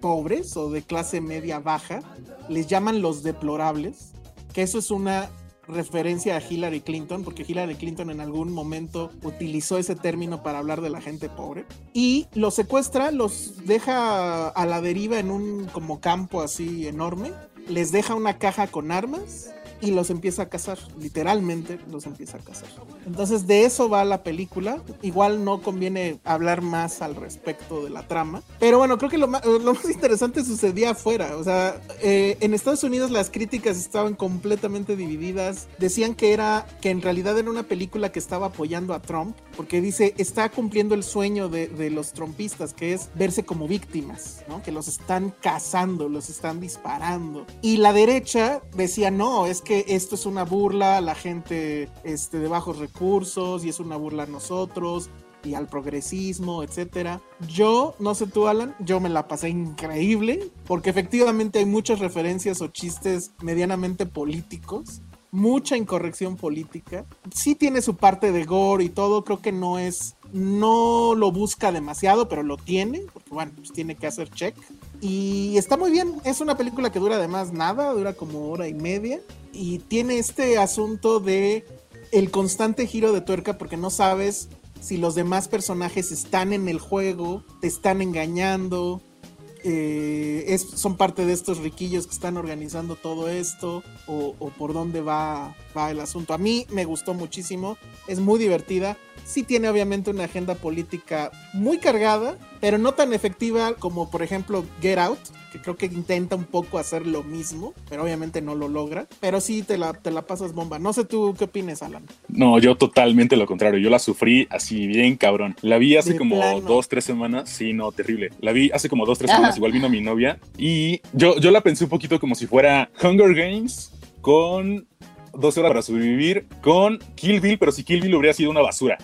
pobres o de clase media baja, les llaman los deplorables, que eso es una referencia a Hillary Clinton, porque Hillary Clinton en algún momento utilizó ese término para hablar de la gente pobre, y los secuestra, los deja a la deriva en un como campo así enorme, les deja una caja con armas y los empieza a cazar, literalmente los empieza a cazar. Entonces de eso va la película, igual no conviene hablar más al respecto de la trama, pero bueno, creo que lo más, lo más interesante sucedía afuera, o sea, eh, en Estados Unidos las críticas estaban completamente divididas, decían que era, que en realidad era una película que estaba apoyando a Trump, porque dice, está cumpliendo el sueño de, de los trompistas, que es verse como víctimas, ¿no? que los están cazando, los están disparando. Y la derecha decía, no, es que esto es una burla a la gente este, de bajos recursos y es una burla a nosotros y al progresismo, etcétera. Yo, no sé tú, Alan, yo me la pasé increíble porque efectivamente hay muchas referencias o chistes medianamente políticos, mucha incorrección política. Sí tiene su parte de gore y todo, creo que no es, no lo busca demasiado, pero lo tiene, porque bueno, pues tiene que hacer check. Y está muy bien, es una película que dura además nada, dura como hora y media y tiene este asunto de el constante giro de tuerca porque no sabes si los demás personajes están en el juego, te están engañando, eh, es, son parte de estos riquillos que están organizando todo esto o, o, por dónde va, va el asunto. A mí me gustó muchísimo, es muy divertida, sí tiene obviamente una agenda política muy cargada, pero no tan efectiva como por ejemplo Get Out, que creo que intenta un poco hacer lo mismo, pero obviamente no lo logra. Pero sí te la, te la pasas bomba. No sé tú qué opinas, Alan. No, yo totalmente lo contrario. Yo la sufrí así bien cabrón. La vi hace como dos, tres semanas. Sí, no, terrible. La vi hace como dos, tres semanas. Igual vino mi novia. Y yo, yo la pensé un poquito como si fuera Hunger Games con 12 horas para sobrevivir con Kill Bill, pero si Kill Bill hubiera sido una basura.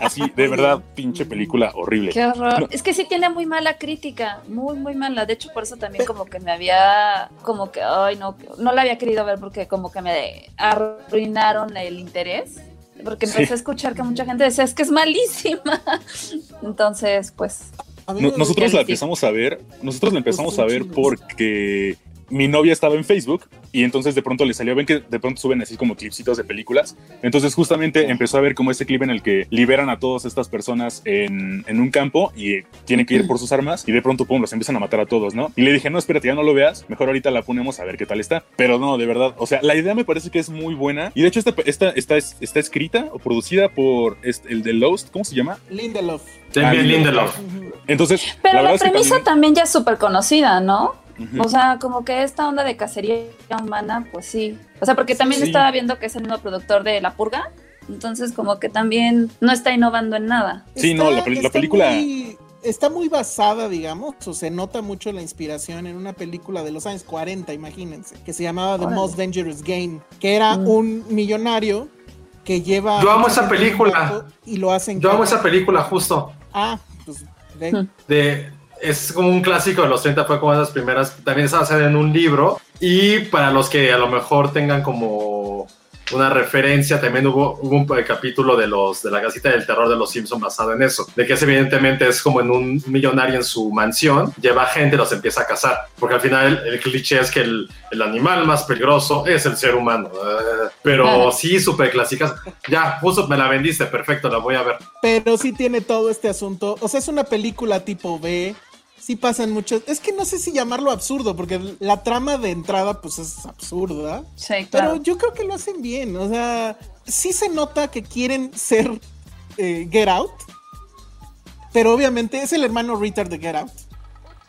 Así, de verdad, pinche película horrible. Qué horror. No. Es que sí tiene muy mala crítica, muy, muy mala. De hecho, por eso también como que me había, como que, ay, no, no la había querido ver porque como que me arruinaron el interés. Porque empecé sí. a escuchar que mucha gente decía, es que es malísima. Entonces, pues... No, nosotros la empezamos a ver, nosotros la empezamos a ver porque mi novia estaba en Facebook y entonces de pronto le salió, ven que de pronto suben así como clipsitos de películas. Entonces justamente empezó a ver como ese clip en el que liberan a todas estas personas en, en un campo y tienen que ir por sus armas y de pronto, pum, los empiezan a matar a todos, ¿no? Y le dije, no, espérate, ya no lo veas, mejor ahorita la ponemos a ver qué tal está. Pero no, de verdad, o sea, la idea me parece que es muy buena y de hecho esta, esta, esta, está escrita o producida por este, el de Lost, ¿cómo se llama? Lindelof. También Lindelof. Entonces, pero la, la premisa es también... también ya es súper conocida, ¿no? Uh -huh. O sea, como que esta onda de cacería humana, pues sí. O sea, porque también sí. estaba viendo que es el nuevo productor de La Purga. Entonces, como que también no está innovando en nada. Sí, está, no, la, la película. Muy, está muy basada, digamos, o se nota mucho la inspiración en una película de los años 40, imagínense, que se llamaba The Most Dangerous Game, que era mm. un millonario que lleva. Yo amo esa película. Y lo hacen. Yo amo esa película, justo. Ah, pues. De, Mm. de es como un clásico de los 30, fue como de las primeras, también está basada en un libro, y para los que a lo mejor tengan como una referencia, también hubo, hubo un capítulo de los de la casita del terror de los Simpson basado en eso, de que es evidentemente es como en un millonario en su mansión, lleva gente los empieza a cazar, porque al final el, el cliché es que el, el, animal más peligroso es el ser humano, uh, pero sí, súper clásicas, ya, justo me la vendiste, perfecto, la voy a ver. Pero sí tiene todo este asunto, o sea, es una película tipo B, sí pasan muchos. Es que no sé si llamarlo absurdo, porque la trama de entrada, pues es absurda. Sí, claro. Pero yo creo que lo hacen bien. O sea, sí se nota que quieren ser eh, Get Out. pero obviamente es el hermano retard de Get Out.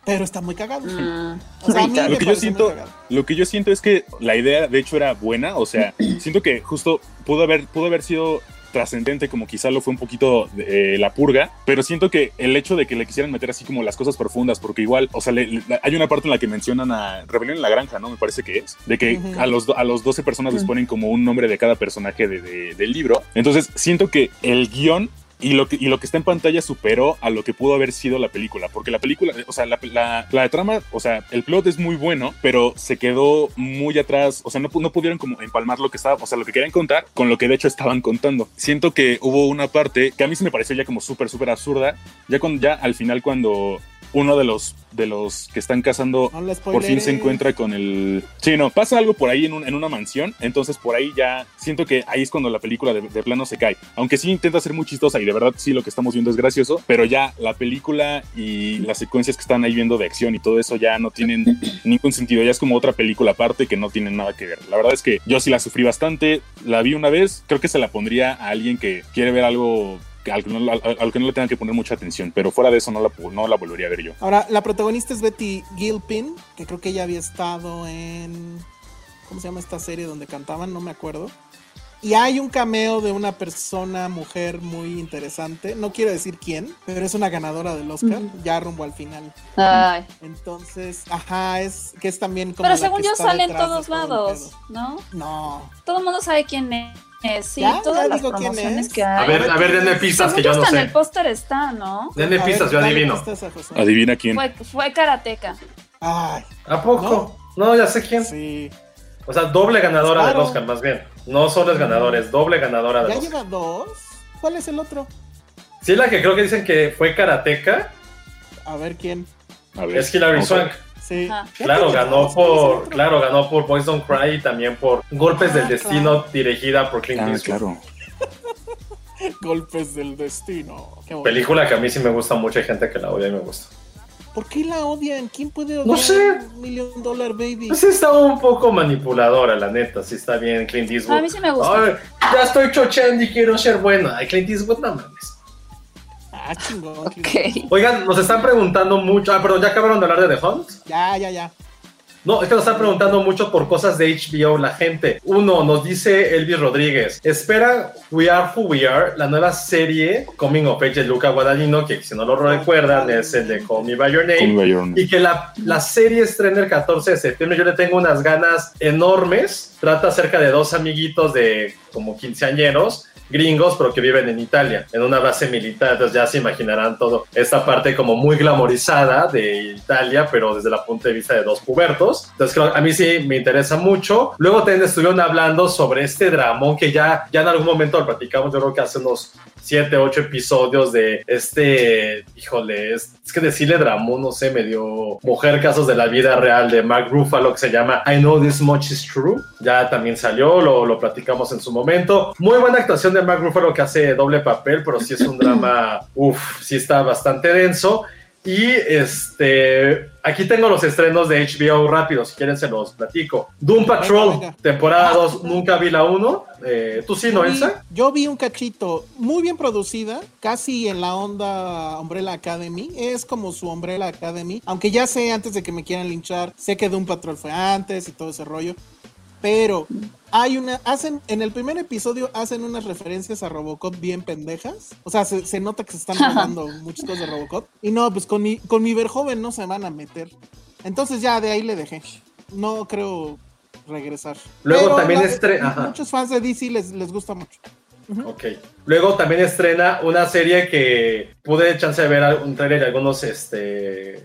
Pero está muy cagado. Mm, O sea, a mí Lo que yo siento, cagado. lo que yo siento es que la idea, de hecho, era buena. O sea, siento que justo pudo haber, pudo haber sido trascendente como quizá lo fue un poquito eh, la purga, pero siento que el hecho de que le quisieran meter así como las cosas profundas, porque igual, o sea, le- le- hay una parte en la que mencionan a Rebelión en la Granja, ¿no? Me parece que es, de que a, los, a los 12 personas les ponen como un nombre de cada personaje de- de- del libro. Entonces, siento que el guion y lo, que, y lo que está en pantalla superó a lo que pudo haber sido la película. Porque la película, o sea, la, la- la trama, o sea, el plot es muy bueno, pero se quedó muy atrás. O sea, no, no pudieron como empalmar lo que estaba, o sea, lo que querían contar con lo que de hecho estaban contando. Siento que hubo una parte que a mí se me pareció ya como súper, súper absurda. Ya, cuando, ya al final, cuando uno de los, de los que están cazando No por fin se encuentra con el... Sí, no, pasa algo por ahí en, un- en una mansión, entonces por ahí ya siento que ahí es cuando la película de, de plano se cae. Aunque sí intenta ser muy chistosa y de verdad sí lo que estamos viendo es gracioso, pero ya la película y las secuencias que están ahí viendo de acción y todo eso ya no tienen ningún sentido, ya es como otra película aparte que no tiene nada que ver. La verdad es que yo sí la sufrí bastante, la vi una vez, creo que se la pondría a alguien que quiere ver algo... Al que, no, al- al que no le tenga que poner mucha atención, pero fuera de eso no la, no la volvería a ver yo. Ahora, la protagonista es Betty Gilpin, que creo que ella había estado en. ¿Cómo se llama esta serie donde cantaban? No me acuerdo. Y hay un cameo de una persona, mujer muy interesante. No quiero decir quién, pero es una ganadora del Oscar, ya rumbo al final. Ay. Entonces, ajá, es que es también como. Pero la según que yo está sale en todos lados. ¿no? No. Todo el mundo sabe quién es. Sí, Ya, todas ya las digo quién promociones es. que hay. A ver, a ver, denme pistas Según que yo no hasta en sé. el póster está, ¿no? Denme A ver, pistas, yo adivino. pistas. Adivina quién. Fue, fue karateca. Ay, ¿A poco? No, ya sé quién. sí. O sea, doble ganadora Claro. del Oscar, más bien. No solo es ganadora, es doble ganadora del Ya Oscar. lleva dos. ¿Cuál es el otro? Sí, la que creo que dicen que fue karateca A ver quién. A ver. es Hilary Swank. Sí. Claro, ganó dos, ¿cuál es el por, claro, ganó por Boys Don't Cry y también por Golpes del Ah, Destino, dirigida por Clint Ah, Eastwood. claro. Golpes del destino. Qué. Película que a mí sí me gusta mucho, hay gente que la odia y me gusta. ¿Por qué la odian? ¿Quién puede odiar No sé. Million Dollar Baby? Pues está un poco manipuladora, la neta, sí está bien Clint Eastwood. A mí sí me gusta. Ay, ya estoy chocheando y quiero ser bueno. Ay, Clint Eastwood, no mames. Ah, chingón. Oigan, nos están preguntando mucho. Ah, perdón, ¿ya acabaron de hablar de The Hunt? Ya, ya, ya. No, es que nos están preguntando mucho por cosas de HBO la gente. Uno, nos dice Elvis Rodríguez, espera We Are Who We Are, la nueva serie Coming of Age de Luca Guadagnino, que si no lo recuerdan es el de Call Me By Your Call Name. Me By Your Name. Y que la, la serie estrena el 14 de septiembre. Yo le tengo unas ganas enormes. Trata acerca de dos amiguitos de como quinceañeros gringos, pero que viven en Italia, en una base militar. Entonces ya se imaginarán todo. Esta parte como muy glamorizada de Italia, pero desde el punto de vista de dos pubertos. Entonces a mí sí me interesa mucho. Luego también estuvieron hablando sobre este dramón que ya, ya en algún momento lo platicamos, yo creo que hace unos siete, ocho episodios de este, híjole, es, es que decirle dramón, no sé, medio mujer casos de la vida real de Mark Ruffalo que se llama I Know This Much Is True. Ya también salió, lo, lo platicamos en su momento. Muy buena actuación de Mark Ruffalo que hace doble papel, pero sí es un drama, uff, sí está bastante denso. Y este, aquí tengo los estrenos de HBO rápido, si quieren se los platico. Doom Patrol, Venga, venga. temporada Ah, 2, nunca vi la 1. Eh, ¿Tú sí, no, Yo vi- Elsa? Yo vi un cachito muy bien producida, casi en la onda Umbrella Academy. Es como su Umbrella Academy. Aunque ya sé, antes de que me quieran linchar, sé que Doom Patrol fue antes y todo ese rollo. Pero hay una, hacen, en el primer episodio hacen unas referencias a Robocop bien pendejas. O sea, se, se nota que se están robando muchas cosas de Robocop. Y no, pues con mi, con mi joven no se van a meter. Entonces ya de ahí le dejé. No creo regresar. Luego Pero también la- estre- ajá. Muchos fans de DC les, les gusta mucho. Ok. Luego también estrena una serie que pude chance de ver un trailer de algunos, este,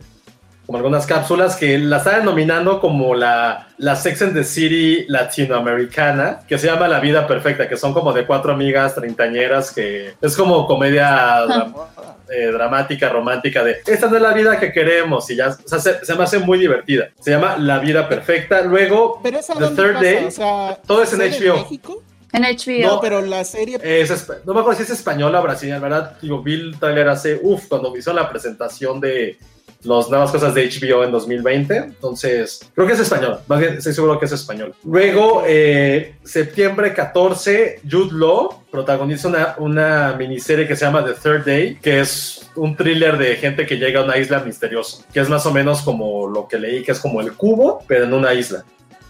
como algunas cápsulas que la están nominando como la, la Sex and the City latinoamericana, que se llama La Vida Perfecta, que son como de cuatro amigas treintañeras que es como comedia eh, dramática, romántica de esta no es la vida que queremos y ya, o sea, se, se me hace muy divertida. Se llama La Vida Perfecta. Luego, Pero esa The Third pasa? Day, o sea, todo es en ¿sucede HBO. México? En HBO. No, pero la serie Es no me acuerdo si es española o brasileña, ¿verdad? Digo, vi el trailer hace, uff, cuando hizo la presentación de las nuevas cosas de HBO en 2020. Entonces, creo que es español, más bien estoy seguro que es español. Luego, eh, septiembre 14, Jude Law protagoniza una, una miniserie que se llama The Third Day, que es un thriller de gente que llega a una isla misteriosa, que es más o menos como lo que leí, que es como el cubo, pero en una isla.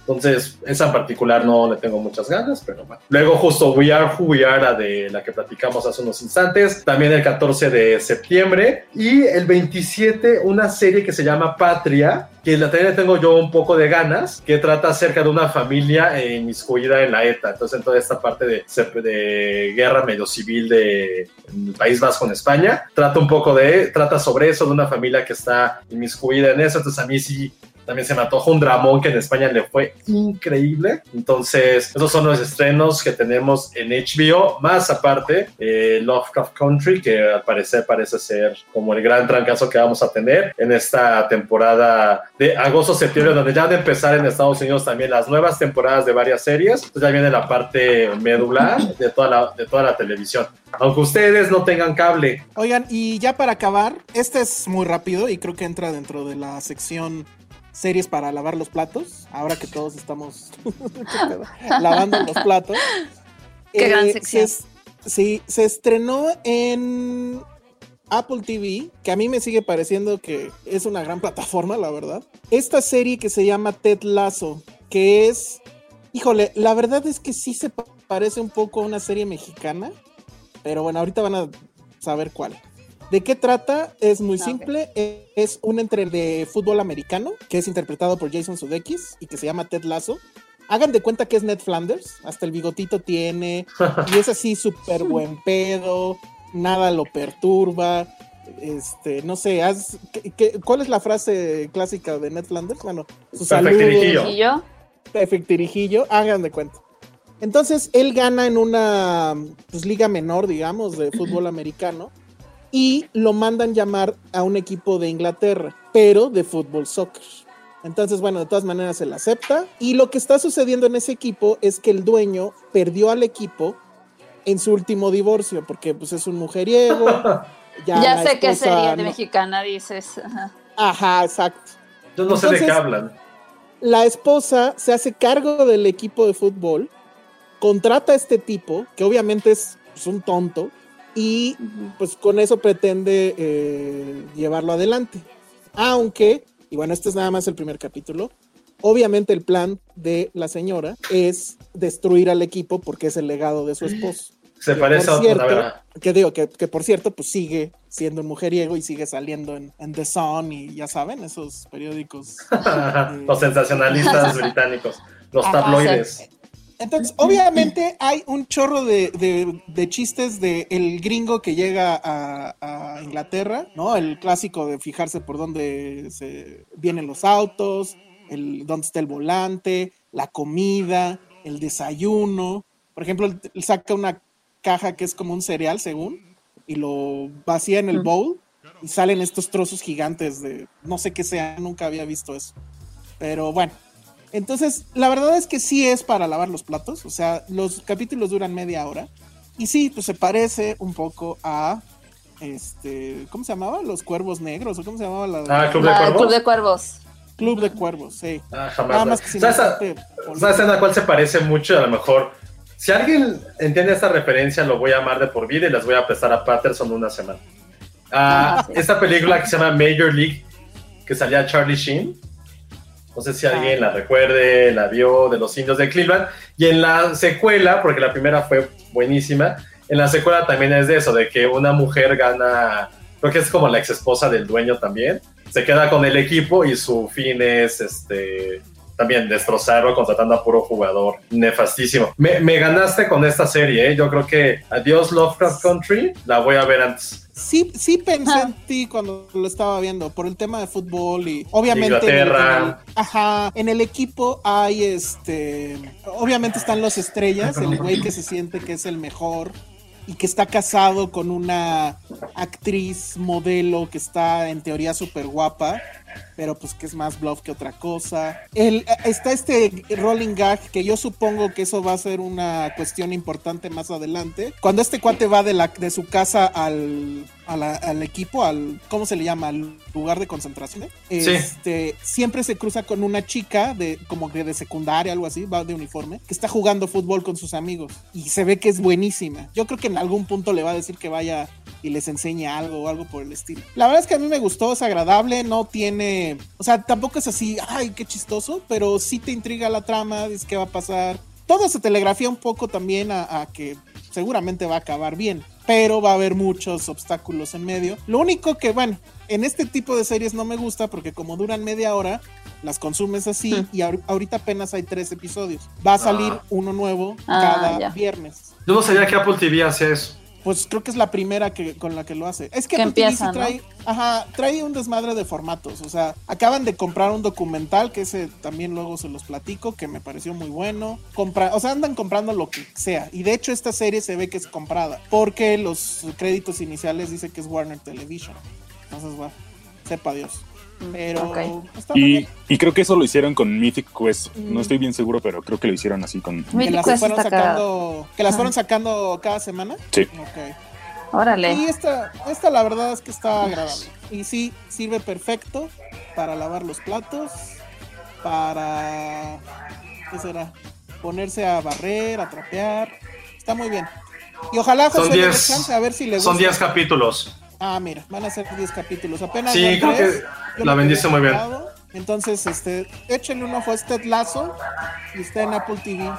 Entonces, esa en particular no le tengo muchas ganas, pero bueno. Luego, justo We Are Who We Are, la de la que platicamos hace unos instantes. También el 14 de septiembre. Y el 27, una serie que se llama Patria, que la también tengo yo un poco de ganas, que trata acerca de una familia inmiscuida en la ETA. Entonces, en toda esta parte de, de guerra medio civil de País Vasco en España, trata un poco de, trata sobre eso, de una familia que está inmiscuida en eso. Entonces, a mí sí también se me antoja un dramón que en España le fue increíble. Entonces, esos son los estrenos que tenemos en HBO. Más aparte, eh, Lovecraft Country, que al parecer parece ser como el gran trancazo que vamos a tener en esta temporada de agosto-septiembre, donde ya de empezar en Estados Unidos también las nuevas temporadas de varias series. Entonces ya viene la parte medular de toda la, de toda la televisión. Aunque ustedes no tengan cable. Oigan, y ya para acabar, este es muy rápido y creo que entra dentro de la sección series para lavar los platos, ahora que todos estamos lavando los platos. Qué gran eh, sección. sí, se estrenó en Apple TV, que a mí me sigue pareciendo que es una gran plataforma, la verdad. Esta serie que se llama Ted Lasso, que es, híjole, la verdad es que sí se parece un poco a una serie mexicana, pero bueno, ahorita van a saber cuál. ¿De qué trata? Es muy simple. Es un entre de fútbol americano que es interpretado por Jason Sudeikis y que se llama Ted Lasso. Hagan de cuenta que es Ned Flanders, hasta el bigotito tiene y es así súper buen pedo, nada lo perturba. Este, no sé, cuál es la frase clásica de Ned Flanders? Bueno, su saludo. Perfectirijillo, hagan de cuenta. Entonces, él gana en una pues, liga menor, digamos, de fútbol americano y lo mandan llamar a un equipo de Inglaterra, pero de fútbol soccer. Entonces, bueno, de todas maneras él acepta. Y lo que está sucediendo en ese equipo es que el dueño perdió al equipo en su último divorcio, porque pues es un mujeriego. Ya, sé qué sería de mexicana dices. Ajá. exacto. Yo no sé de qué hablan. La esposa se hace cargo del equipo de fútbol, contrata a este tipo, que obviamente es pues, un tonto, y pues con eso pretende eh, llevarlo adelante. Aunque, y bueno, este es nada más el primer capítulo, obviamente el plan de la señora es destruir al equipo porque es el legado de su esposo. Se parece a otra, Que digo, que, por cierto, pues sigue siendo un mujeriego y sigue saliendo en, The Sun y ya saben, esos periódicos. los sensacionalistas británicos, los tabloides. Entonces, obviamente hay un chorro de, chistes de el gringo que llega a, Inglaterra, ¿no? El clásico de fijarse por dónde se vienen los autos, el dónde está el volante, la comida, el desayuno. Por ejemplo, él saca una caja que es como un cereal, según, y lo vacía en el bowl y salen estos trozos gigantes de no sé qué sea, nunca había visto eso. Pero bueno, entonces, la verdad es que sí es para lavar los platos, o sea, los capítulos duran media hora. Y sí, pues se parece un poco a este, ¿cómo se llamaba? Los Cuervos Negros, o cómo se llamaba la Ah, Club de ah, Cuervos. Club de Cuervos. Club de Cuervos, sí. Ah, jamás. Nada más que ¿Sabes, a, la cual se parece mucho? A lo mejor, si alguien entiende esta referencia, lo voy a amar de por vida y les voy a prestar a Patterson una semana. Ah, ah Esta película que se llama Major League, que salía Charlie Sheen. No sé si alguien la recuerde, la vio de los indios de Cleveland. Y en la secuela, porque la primera fue buenísima, en la secuela también es de eso, de que una mujer gana, creo que es como la ex esposa del dueño también, se queda con el equipo y su fin es este también destrozarlo contratando a puro jugador nefastísimo. Me, ganaste con esta serie, ¿eh? yo creo que Adiós Lovecraft Country la voy a ver antes. Sí, sí pensé en ti cuando lo estaba viendo por el tema de fútbol y obviamente Inglaterra. En el, ajá, en el equipo hay este, obviamente están los estrellas, el güey que se siente que es el mejor y que está casado con una actriz modelo que está en teoría súper guapa pero pues que es más bluff que otra cosa. El, está este rolling gag que yo supongo que eso va a ser una cuestión importante más adelante. Cuando este cuate va de, la, de su casa al, al equipo, al, ¿cómo se le llama? Al lugar de concentración. Este, siempre se cruza con una chica de como que de secundaria, algo así, va de uniforme, que está jugando fútbol con sus amigos y se ve que es buenísima. Yo creo que en algún punto le va a decir que vaya y les enseñe algo o algo por el estilo. La verdad es que a mí me gustó, es agradable, no tiene, o sea, tampoco es así, ay, qué chistoso, pero sí te intriga la trama, dices qué va a pasar. Todo se telegrafía un poco también a, a que seguramente va a acabar bien pero va a haber muchos obstáculos en medio. Lo único que, bueno, en este tipo de series no me gusta porque como duran media hora, las consumes así y ahorita apenas hay tres episodios. Va a salir ah. uno nuevo ah, cada viernes. Yo no sabía que Apple TV hace eso pues creo que es la primera que, con la que lo hace. Es que, empieza, trae, ajá, trae un desmadre de formatos. O sea, acaban de comprar un documental que ese también luego se los platico, que me pareció muy bueno. Compra, o sea, andan comprando lo que sea. Y de hecho, esta serie se ve que es comprada. Porque los créditos iniciales dice que es Warner Television. Entonces, va, sepa Dios. Pero y, y, creo que eso lo hicieron con Mythic Quest. No estoy bien seguro, pero creo que lo hicieron así con. que las fueron sacando, que las fueron sacando cada semana. Sí. Ok. Órale. Y esta, esta la verdad es que está agradable. Y sí, sirve perfecto para lavar los platos, para ¿qué será? Ponerse a barrer, a trapear. Está muy bien. Y ojalá José son diez, a ver si le Son 10 capítulos. Ah, mira, van a ser 10 capítulos. Apenas. Sí, creo que la bendice muy bien. Entonces, este, échenle un ojo a este lazo y está en Apple TV.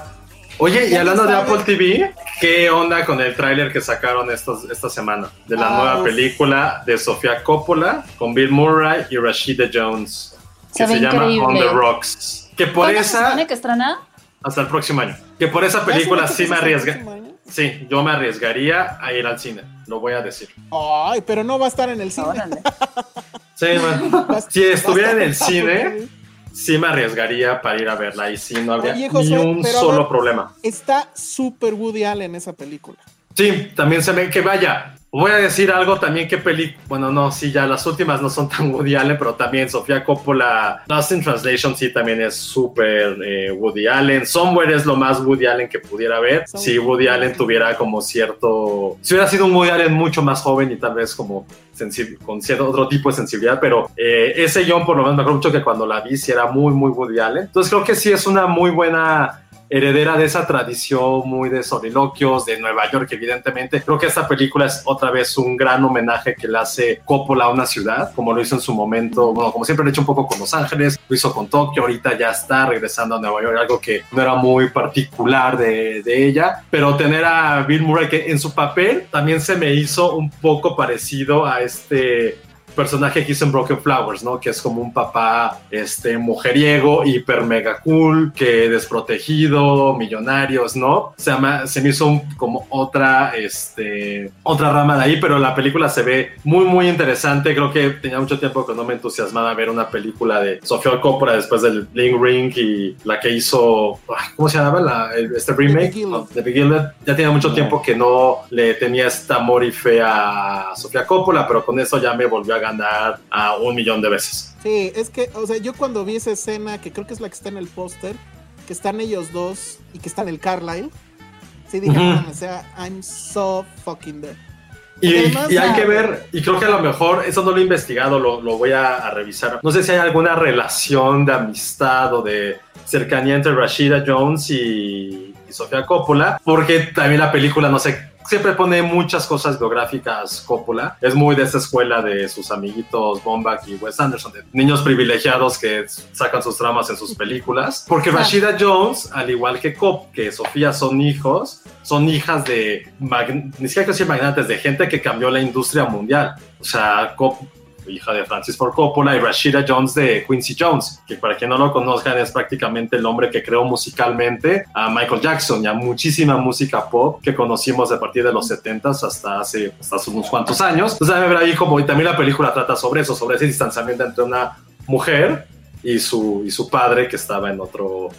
Oye, y hablando de Apple TV, ¿qué onda con el tráiler que sacaron estos, esta semana? De la ah, nueva película de Sofía Coppola con Bill Murray y Rashida Jones. Que se, llama On the Rocks. Que por esa. ¿Tiene que estrenar? Hasta el próximo año. Que por esa película sí me arriesga. Sí, yo me arriesgaría a ir al cine, lo voy a decir. Ay, pero no va a estar en el cine. sí, Si estuviera en el cine, sí me arriesgaría para ir a verla y sí, no habría ni un solo problema. Está súper Woody Allen esa película. Sí, también se ve que vaya, Voy a decir algo también que película, bueno, no, sí, ya las últimas no son tan Woody Allen, pero también Sofía Coppola, Lost in Translation sí también es súper eh, Woody Allen. Somewhere es lo más Woody Allen que pudiera haber. Si Woody Allen tuviera como cierto, si hubiera sido un Woody Allen mucho más joven y tal vez como con cierto otro tipo de sensibilidad, pero eh, ese John por lo menos me acuerdo mucho que cuando la vi sí era muy, muy Woody Allen. Entonces creo que sí es una muy buena heredera de esa tradición muy de soliloquios de Nueva York, evidentemente. Creo que esta película es otra vez un gran homenaje que le hace Coppola a una ciudad, como lo hizo en su momento, bueno, como siempre lo ha hecho un poco con Los Ángeles, lo hizo con Tokio, ahorita ya está regresando a Nueva York, algo que no era muy particular de, de ella, pero tener a Bill Murray que en su papel también se me hizo un poco parecido a este personaje que hizo en Broken Flowers, ¿no? Que es como un papá este, mujeriego, hiper mega cool, que desprotegido, millonarios, ¿no? Se, llama, se me hizo como otra, este, otra rama de ahí, pero la película se ve muy, muy interesante. Creo que tenía mucho tiempo que no me entusiasmaba ver una película de Sofía Coppola después del Bling Ring y la que hizo, ¿cómo se llama? La, este remake de Beginner. Ya tenía mucho tiempo que no le tenía este amor y fe a Sofía Coppola, pero con eso ya me volvió a ganar a un millón de veces. Sí, es que, o sea, yo cuando vi esa escena, que creo que es la que está en el póster, que están ellos dos y que está en el Carlisle, sí dije, o sea, I'm so fucking dead. Y, hay que ver, y creo que a lo mejor, eso no lo he investigado, lo, lo voy a, revisar. No sé si hay alguna relación de amistad o de cercanía entre Rashida Jones y, y Sofía Coppola, porque también la película, no sé siempre pone muchas cosas biográficas Coppola. Es muy de esa escuela de sus amiguitos Bombach y Wes Anderson, de niños privilegiados que sacan sus tramas en sus películas. Porque Rashida Jones, al igual que Cop, que Sofía son hijos, son hijas de, ni siquiera que decir magnates, de gente que cambió la industria mundial. O sea, Cop hija de Francis Ford Coppola, y Rashida Jones de Quincy Jones, que para quien no lo conozcan es prácticamente el hombre que creó musicalmente a Michael Jackson y a muchísima música pop que conocimos a partir de los 70s hasta hace, hasta hace unos cuantos años. Entonces, a ver ahí como, y también la película trata sobre eso, sobre ese distanciamiento entre una mujer y su, y su padre que estaba en otro...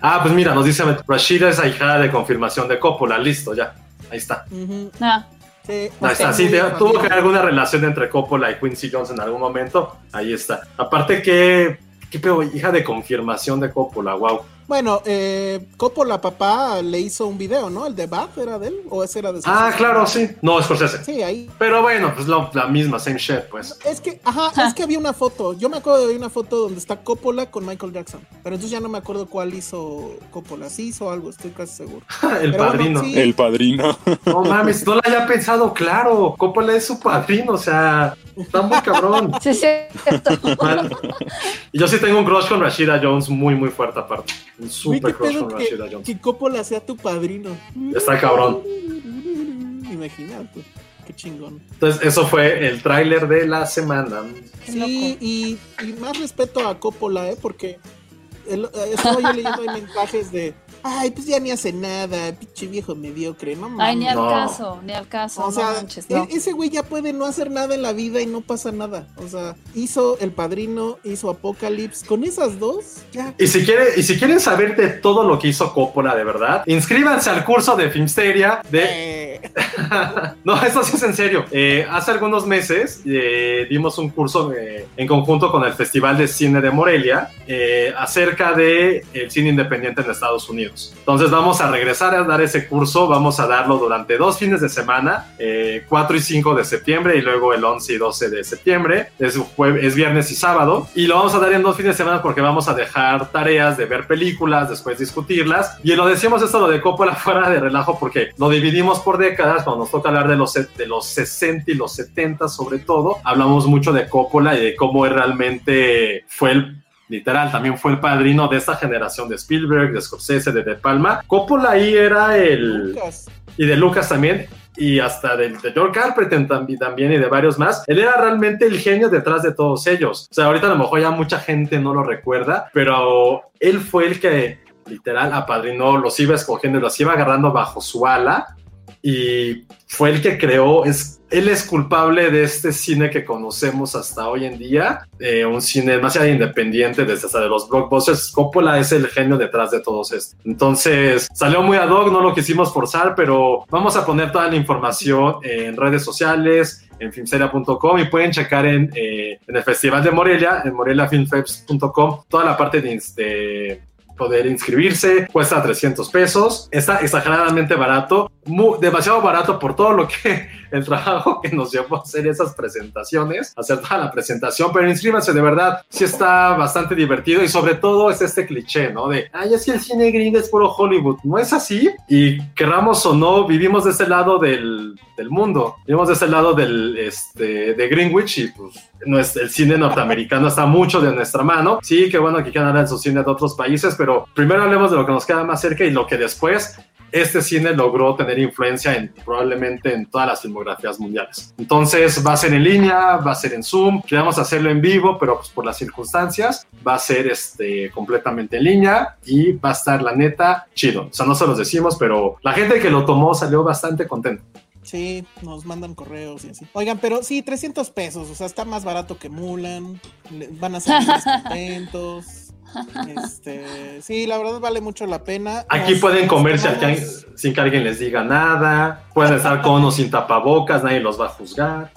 Ah, pues mira, nos dice Rashida es hija de confirmación de Coppola, listo, ya, ahí está. Ah. Sí, Ahí está, sí, te- tuvo que haber alguna relación entre Coppola y Quincy Jones en algún momento. Ahí está. Aparte que, qué pedo, hija de confirmación de Coppola, wow. Bueno, eh, Coppola papá le hizo un video, ¿no? El de Bath era de él o ese era de Ah, Scorsese? claro, sí. No, Scorsese. Sí, ahí. Pero bueno, pues lo- la misma, same shit, pues. Es que, ajá, es que había una foto. Yo me acuerdo de una foto donde está Coppola con Michael Jackson. Pero entonces ya no me acuerdo cuál hizo Coppola. Sí hizo algo, estoy casi seguro. El Pero bueno, padrino. sí. El padrino. No mames, no lo había pensado, claro. Coppola es su padrino, o sea, está muy cabrón. Sí, sí, yo sí tengo un crush con Rashida Jones muy, muy fuerte aparte. Un super crush con que, Rashida Jones. que Coppola sea tu padrino. Está cabrón. Imagínate, qué chingón. Entonces, eso fue el tráiler de la semana. Sí, y, y más respeto a Coppola, ¿eh? Porque el- eh, estaba yo leyendo ahí mensajes de, ay, pues ya ni hace nada, pinche viejo mediocre, no Ay, ni al No. caso, ni al caso. O no sea, manches, no. e- ese güey ya puede no hacer nada en la vida y no pasa nada. O sea, hizo El Padrino, hizo Apocalypse. Con esas dos, ya. Y si, quiere, y si quieren saber de todo lo que hizo Coppola de verdad, inscríbanse al curso de Filmsteria de... Eh, no, esto sí es en serio. Eh, hace algunos meses eh, dimos un curso eh, en conjunto con el Festival de Cine de Morelia eh, acerca de el cine independiente en Estados Unidos. Entonces vamos a regresar a dar ese curso, vamos a darlo durante dos fines de semana, eh, 4 y 5 de septiembre y luego el 11 y 12 de septiembre. Es, viernes y sábado. Y lo vamos a dar en dos fines de semana porque vamos a dejar tareas de ver películas, después discutirlas. Y lo decimos esto, lo de Coppola fuera de relajo, porque lo dividimos por décadas. Cuando nos toca hablar de los, de los 60 y los 70 sobre todo, hablamos mucho de Coppola y de cómo realmente fue el literal, también fue el padrino de esta generación de Spielberg, de Scorsese, de De Palma. Coppola ahí era el Lucas. y de Lucas también, y hasta del de George Carpenter también, y de varios más. Él era realmente el genio detrás de todos ellos. O sea, ahorita a lo mejor ya mucha gente no lo recuerda, pero él fue el que literal apadrinó, los iba escogiendo, los iba agarrando bajo su ala y fue el que creó, es, él es culpable de este cine que conocemos hasta hoy en día, eh, un cine demasiado independiente desde hasta de los blockbusters. Coppola es el genio detrás de todos estos. Entonces salió muy ad hoc, no lo quisimos forzar, pero vamos a poner toda la información en redes sociales, en filmseria.com y pueden checar en, eh, en el Festival de Morelia, en moreliafilmfeps.com, toda la parte de, de poder inscribirse, cuesta 300 pesos, está exageradamente barato, mu- demasiado barato por todo lo que el trabajo que nos llevó a hacer esas presentaciones, hacer toda la presentación, pero inscríbanse de verdad, sí está bastante divertido y sobre todo es este cliché, ¿no? De, ay, es que el cine gringo es puro Hollywood, no es así y querramos o no, vivimos de este lado del, del mundo, vivimos de este lado del, este, de Greenwich y pues no es, el cine norteamericano está mucho de nuestra mano. Sí, qué bueno que quieran hablar de su cine de otros países, pero primero hablemos de lo que nos queda más cerca y lo que después este cine logró tener influencia en probablemente en todas las filmografías mundiales. Entonces va a ser en línea, va a ser en Zoom, queremos hacerlo en vivo, pero pues por las circunstancias va a ser este completamente en línea y va a estar la neta chido. O sea, no se los decimos, pero la gente que lo tomó salió bastante contenta. Sí, nos mandan correos y así. Oigan, pero sí, 300 pesos, o sea, está más barato que Mulan, van a salir más contentos. Este, sí, la verdad vale mucho la pena. Aquí Nos- pueden comerse sin que alguien les diga nada. Pueden estar con o sin tapabocas, nadie los va a juzgar.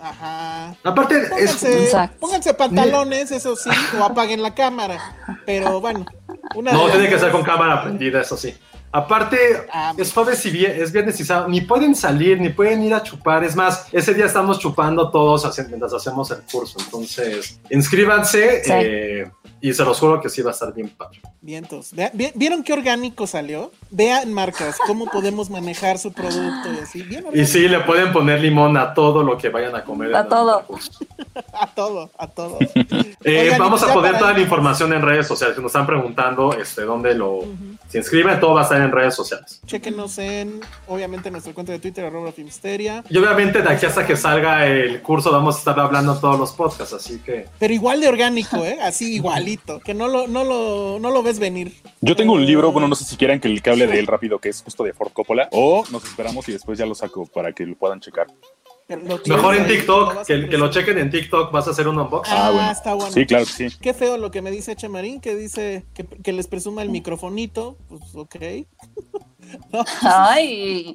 Ajá. Aparte, Pónganse, pónganse pantalones, eso sí, o apaguen la cámara. Pero bueno, una no tiene las que ser con cámara prendida, eso sí. Aparte, Ah, es jueves y vie- es viernes y sábado, ni pueden salir, ni pueden ir a chupar. Es más, ese día estamos chupando todos mientras hacemos el curso. Entonces, inscríbanse Sí. eh, y se los juro que sí va a estar bien padre. Vientos. ¿Vieron qué orgánico salió? Vean marcas, cómo podemos manejar su producto y así. Bien Y sí, le pueden poner limón a todo lo que vayan a comer. A en todo. A todo, a todo. Eh, Oigan, vamos a poner toda la información en redes sociales. Que nos están preguntando este, dónde lo se inscriben. Todo va a estar en redes sociales. Chequenos en, obviamente, nuestra cuenta de Twitter, arroba Filmsteria. Y obviamente de aquí hasta que salga el curso vamos a estar hablando en todos los podcasts. Así que Pero igual de orgánico, ¿eh? Así igualito. Que no lo, no lo, no lo ves venir. Yo tengo un libro, bueno, no sé si quieran que que hable de él rápido, que es justo de Ford Coppola, o nos esperamos y después ya lo saco para que lo puedan checar. Mejor en TikTok, que, que lo chequen en TikTok. Vas a hacer un unboxing. Ah, Ah, bueno. está bueno. Sí, claro que sí. Qué feo lo que me dice Chemarín, que dice que, que les presuma el microfonito. Pues ok. Ay,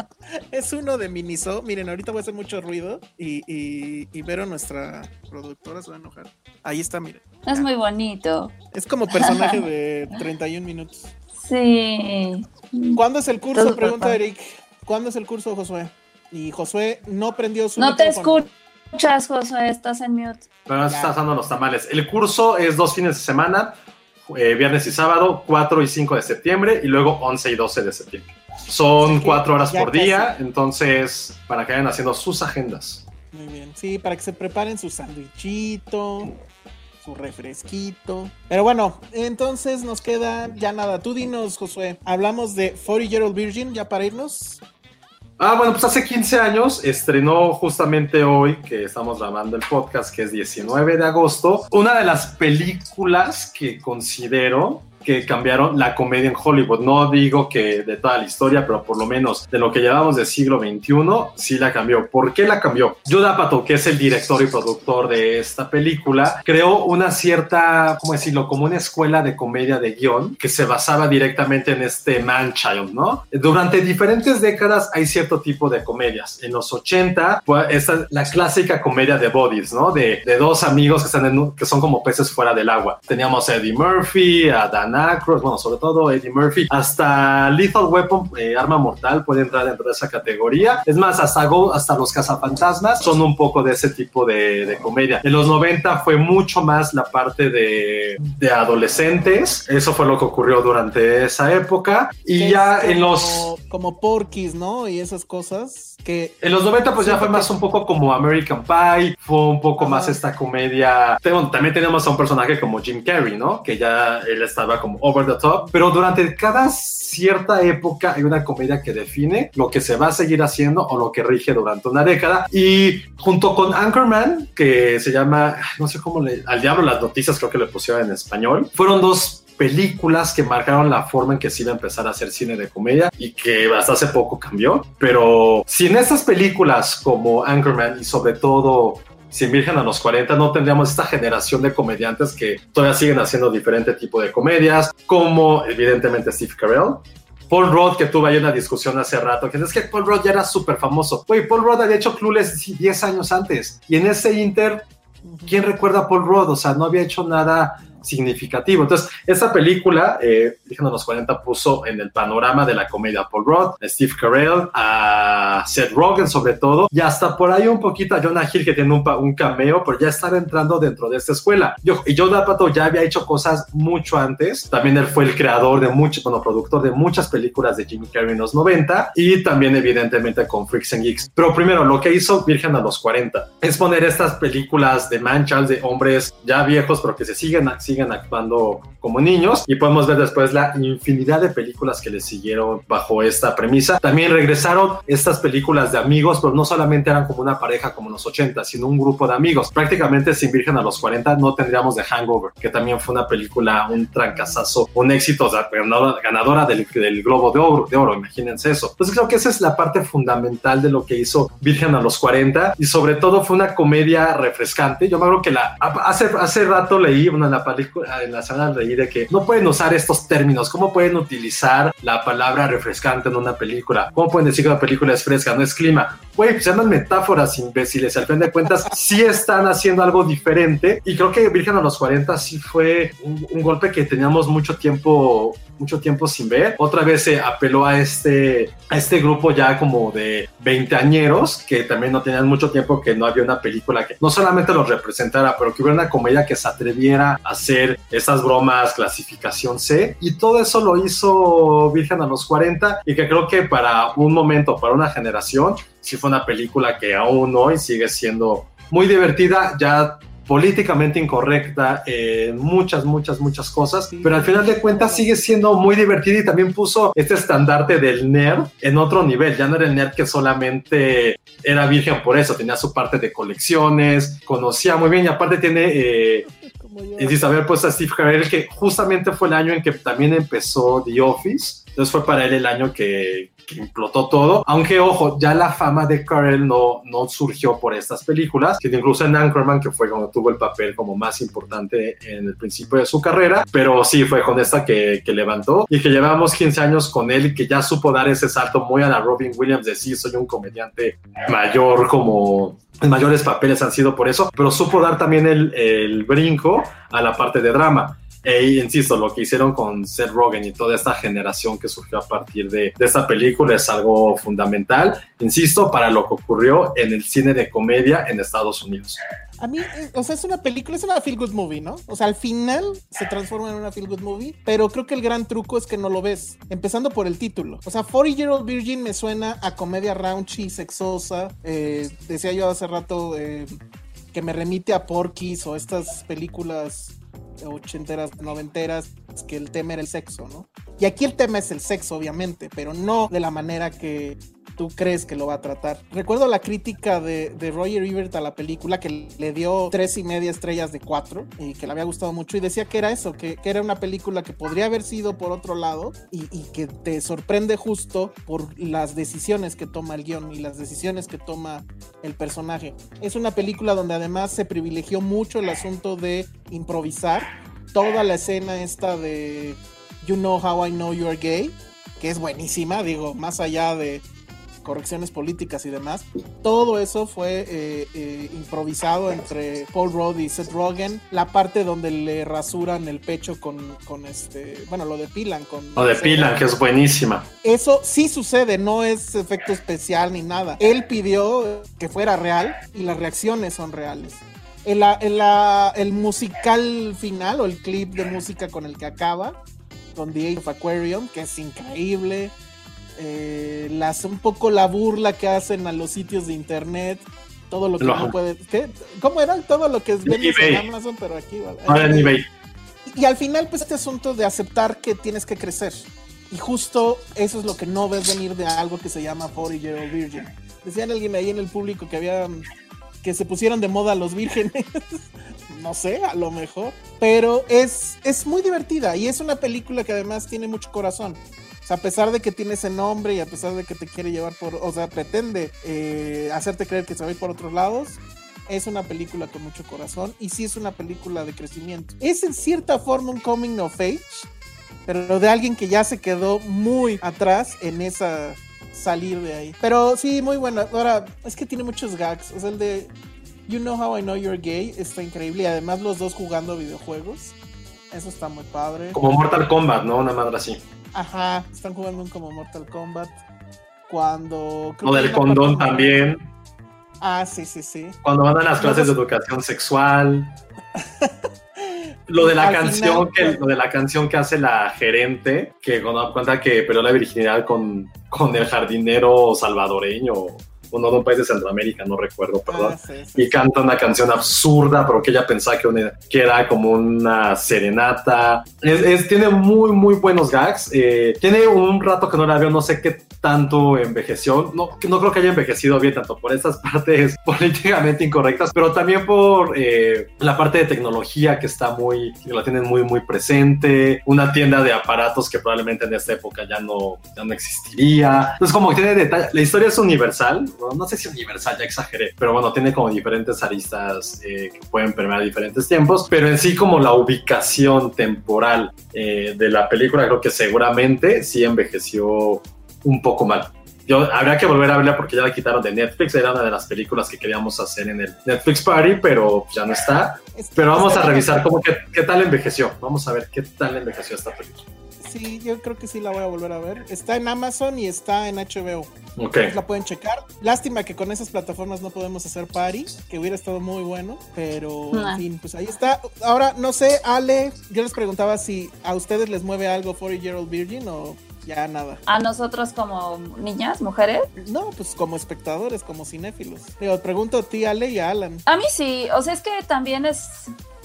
Es uno de Miniso. Miren, ahorita voy a hacer mucho ruido y, y, y Vero, nuestra productora, se va a enojar. Ahí está, miren. es muy bonito. Es como personaje de 31 minutos. Sí. ¿Cuándo es el curso? Todo Pregunta papá. Eric. ¿Cuándo es el curso, Josué? Y Josué no prendió su No te escuchas, Josué, estás en mute. Pero se están dando los tamales. El curso es dos fines de semana, eh, viernes y sábado, 4 y 5 de septiembre, y luego 11 y 12 de septiembre. Son cuatro horas por día, entonces, para que vayan haciendo sus agendas. Muy bien. Sí, para que se preparen su sandwichito, su refresquito. Pero bueno, entonces nos queda ya nada. Tú dinos, Josué. Hablamos de 40 Year Old Virgin, ya para irnos. Ah, bueno, pues hace 15 años estrenó justamente hoy, que estamos grabando el podcast, que es 19 de agosto, una de las películas que considero que cambiaron la comedia en Hollywood. No digo que de toda la historia, pero por lo menos de lo que llevamos del siglo XXI, sí la cambió. ¿Por qué la cambió? Judd Apatow, que es el director y productor de esta película, creó una cierta, ¿cómo decirlo?, como una escuela de comedia de guion que se basaba directamente en este man-child, ¿no? Durante diferentes décadas hay cierto tipo de comedias. En los 80, pues, esta es la clásica comedia de bodies, ¿no? De, de dos amigos que, están en que son como peces fuera del agua. Teníamos a Eddie Murphy, a Dan Aykroyd, bueno, sobre todo Eddie Murphy, hasta Lethal Weapon, eh, Arma Mortal, puede entrar dentro de esa categoría. Es más, hasta, Go- hasta los cazafantasmas son un poco de ese tipo de, comedia. En los 90 fue mucho más la parte de, adolescentes. Eso fue lo que ocurrió durante esa época. Y ya en los... Como Porky's, ¿no? Y esas cosas que... En los 90 pues ya Siento fue más un poco como American Pie, fue un poco Ajá. más esta comedia. También tenemos a un personaje como Jim Carrey, ¿no? Que ya él estaba como over the top, pero durante cada cierta época hay una comedia que define lo que se va a seguir haciendo o lo que rige durante una década. Y junto con Anchorman, que se llama, no sé cómo le, al diablo las noticias creo que le pusieron en español, fueron dos películas que marcaron la forma en que se iba a empezar a hacer cine de comedia y que hasta hace poco cambió. Pero si en estas películas como Anchorman y sobre todo Sin Virgen a los 40 no tendríamos esta generación de comediantes que todavía siguen haciendo diferente tipo de comedias, como evidentemente Steve Carell. Paul Rudd, que tuve ahí una discusión hace rato, que es que Paul Rudd ya era súper famoso. Oye, Paul Rudd había hecho Clueless 10 años antes. Y en ese inter, ¿quién recuerda a Paul Rudd? O sea, no había hecho nada significativo. Entonces, esta película, eh, a los 40, puso en el panorama de la comedia Paul Rudd, a Steve Carell, a Seth Rogen sobre todo, y hasta por ahí un poquito a Jonah Hill que tiene un, cameo, pero ya estaba entrando dentro de esta escuela. Yo, y Joe Apatow ya había hecho cosas mucho antes. También él fue el creador de muchos, bueno, productor de muchas películas de Jimmy Carrey en los 90 y también evidentemente con Freaks and Geeks. Pero primero, lo que hizo Virgen a los 40 es poner estas películas de manchas de hombres ya viejos, pero que se siguen, siguen actuando como niños y podemos ver después la infinidad de películas que le siguieron bajo esta premisa. También regresaron estas películas de amigos, pero no solamente eran como una pareja como en los 80, sino un grupo de amigos. Prácticamente sin Virgen a los 40 no tendríamos The Hangover, que también fue una película, un trancazazo, un éxito, ganadora, del, del Globo de Oro, de Oro, imagínense eso. Entonces creo que esa es la parte fundamental de lo que hizo Virgen a los 40 y sobre todo fue una comedia refrescante. Yo me acuerdo que la, hace, hace rato leí, en la película, en la semana leí de que no pueden usar estos términos, cómo pueden utilizar la palabra refrescante en una película, cómo pueden decir que una película es fresca, no es clima. Güey, pues llaman metáforas imbéciles, al fin de cuentas sí están haciendo algo diferente. Y creo que Virgen a los 40 sí fue un golpe que teníamos mucho tiempo mucho tiempo sin ver. Otra vez se apeló a este, a este grupo ya como de veinteañeros que también no tenían mucho tiempo que no había una película que no solamente los representara, pero que hubiera una comedia que se atreviera a hacer esas bromas clasificación C. Y todo eso lo hizo Virgen a los 40 y que creo que para un momento, para una generación, sí fue una película que aún hoy sigue siendo muy divertida, ya políticamente incorrecta en muchas, muchas, muchas cosas, pero al final de cuentas sigue siendo muy divertida y también puso este estandarte del nerd en otro nivel. Ya no era el nerd que solamente era virgen por eso, tenía su parte de colecciones, conocía muy bien y aparte tiene... Eh. Insisto, haber puesto a Steve Carell, que justamente fue el año en que también empezó The Office. Entonces fue para él el año que, que implotó todo. Aunque, ojo, ya la fama de Carell no, no surgió por estas películas, que incluso en Anchorman, que fue cuando tuvo el papel como más importante en el principio de su carrera, pero sí fue con esta que, que levantó y que llevamos 15 años con él y que ya supo dar ese salto muy a la Robin Williams de sí, soy un comediante mayor como mayores papeles han sido por eso, pero supo dar también el, el brinco a la parte de drama. E insisto, lo que hicieron con Seth Rogen y toda esta generación que surgió a partir de, esta película es algo fundamental, insisto, para lo que ocurrió en el cine de comedia en Estados Unidos. A mí, eh, o sea, es una película, es una feel good movie, ¿no? O sea, al final se transforma en una feel good movie, pero creo que el gran truco es que no lo ves, empezando por el título. O sea, 40 Year Old Virgin me suena a comedia raunchy, sexosa. Eh, decía yo hace rato eh, que me remite a Porky's o estas películas ochenteras, noventeras, que el tema era el sexo, ¿no? Y aquí el tema es el sexo, obviamente, pero no de la manera que tú crees que lo va a tratar. Recuerdo la crítica de, de Roger Ebert a la película que le dio tres y media estrellas de cuatro y que le había gustado mucho y decía que era eso, que, que era una película que podría haber sido por otro lado y, y, que te sorprende justo por las decisiones que toma el guion y las decisiones que toma el personaje. Es una película donde además se privilegió mucho el asunto de improvisar. Toda la escena esta de You Know How I Know You're Gay, que es buenísima, digo, más allá de correcciones políticas y demás. Todo eso fue eh, eh, improvisado entre Paul Rudd y Seth Rogen. La parte donde le rasuran el pecho con, con este, bueno, lo depilan con... Lo depilan, que es buenísima. Eso sí sucede, no es efecto especial ni nada. Él pidió que fuera real y las reacciones son reales. El, el, el musical final o el clip de música con el que acaba, con The Age of Aquarium, que es increíble eh, las, un poco la burla que hacen a los sitios de internet, todo lo que no, no puede. ¿qué? ¿Cómo era? Todo lo que es en Amazon, pero aquí vale. Ahora en eBay. Y, y al final, pues este asunto de aceptar que tienes que crecer. Y justo eso es lo que no ves venir de algo que se llama 40 Year Old Virgin. Decían alguien ahí en el público que había que se pusieron de moda los vírgenes. no sé, a lo mejor. Pero es, es muy divertida y es una película que además tiene mucho corazón. O sea, a pesar de que tiene ese nombre y a pesar de que te quiere llevar por, o sea, pretende eh, hacerte creer que se va a ir por otros lados, es una película con mucho corazón y sí es una película de crecimiento. Es en cierta forma un coming of age, pero de alguien que ya se quedó muy atrás en esa salir de ahí. Pero sí, muy buena. Ahora, es que tiene muchos gags. O sea, el de You Know How I Know You're Gay está increíble y además los dos jugando videojuegos. Eso está muy padre. Como Mortal Kombat, ¿no? Una madre así. Ajá, están jugando como Mortal Kombat. Cuando. Lo del condón también. Ah, sí, sí, sí. Cuando van a las clases de educación sexual. lo de la canción final, que lo de la canción que hace la gerente que cuando da cuenta que perdió la virginidad con, con el jardinero salvadoreño uno de un país de Centroamérica no recuerdo perdón. Ah, sí, sí, y canta una canción absurda pero que ella pensaba que, una- que era como una serenata. Es, es- tiene muy muy buenos gags. Eh, tiene un rato que no la veo no sé qué tanto envejeció. No, no creo que haya envejecido bien tanto por estas partes políticamente incorrectas pero también por eh, la parte de tecnología que está muy que la tienen muy muy presente. Una tienda de aparatos que probablemente en esta época ya no ya no existiría. Entonces como que tiene detalle la historia es universal bueno, no sé si universal ya exageré pero bueno tiene como diferentes aristas eh, que pueden permear diferentes tiempos pero en sí como la ubicación temporal eh, de la película creo que seguramente sí envejeció un poco mal yo habría que volver a verla porque ya la quitaron de Netflix. Era una de las películas que queríamos hacer en el Netflix Party, pero ya no está. Es- Pero vamos a revisar cómo que, qué tal envejeció. Vamos a ver qué tal envejeció esta película. Sí, yo creo que sí la voy a volver a ver. Está en Amazon y está en HBO. Ok. La pueden checar. Lástima que con esas plataformas no podemos hacer party, que hubiera estado muy bueno, pero Ah. en fin, pues ahí está. Ahora, no sé, Ale, yo les preguntaba si a ustedes les mueve algo 40 Year Old Virgin o ya nada. A nosotros como niñas, mujeres. No, pues como espectadores, como cinéfilos. Digo, pregunto a ti, Ale, y a Alan. A mí sí, o sea, es que también es,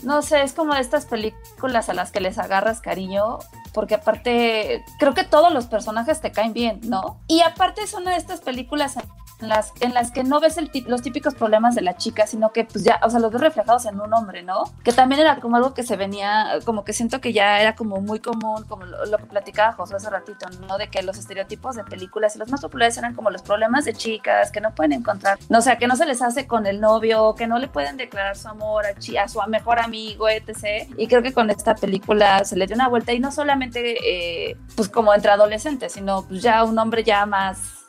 no sé, es como de estas películas a las que les agarras cariño, porque aparte, creo que todos los personajes te caen bien, ¿no? Y aparte es una de estas películas las, en las que no ves el los típicos problemas de la chica, sino que pues ya, o sea, los ves reflejados en un hombre, ¿no? Que también era como algo que se venía, como que siento que ya era como muy común, como lo, lo que platicaba José hace ratito, ¿no? De que los estereotipos de películas y los más populares eran como los problemas de chicas que no pueden encontrar, no, o sea, que no se les hace con el novio, que no le pueden declarar su amor a, chi- a su mejor amigo, etc. Y creo que con esta película se le dio una vuelta y no solamente, eh, pues como entre adolescentes, sino pues ya un hombre ya más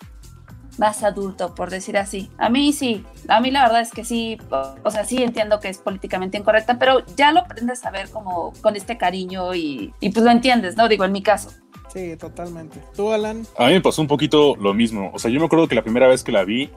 más adulto, por decir así. A mí sí, a mí la verdad es que sí, o, sea, sí entiendo que es políticamente incorrecta, pero ya lo aprendes a ver como con este cariño y, y pues lo entiendes, ¿no? Digo, en mi caso. Sí, totalmente. ¿Tú, Alan? A mí me pasó un poquito lo mismo. O sea, yo me acuerdo que la primera vez que la vi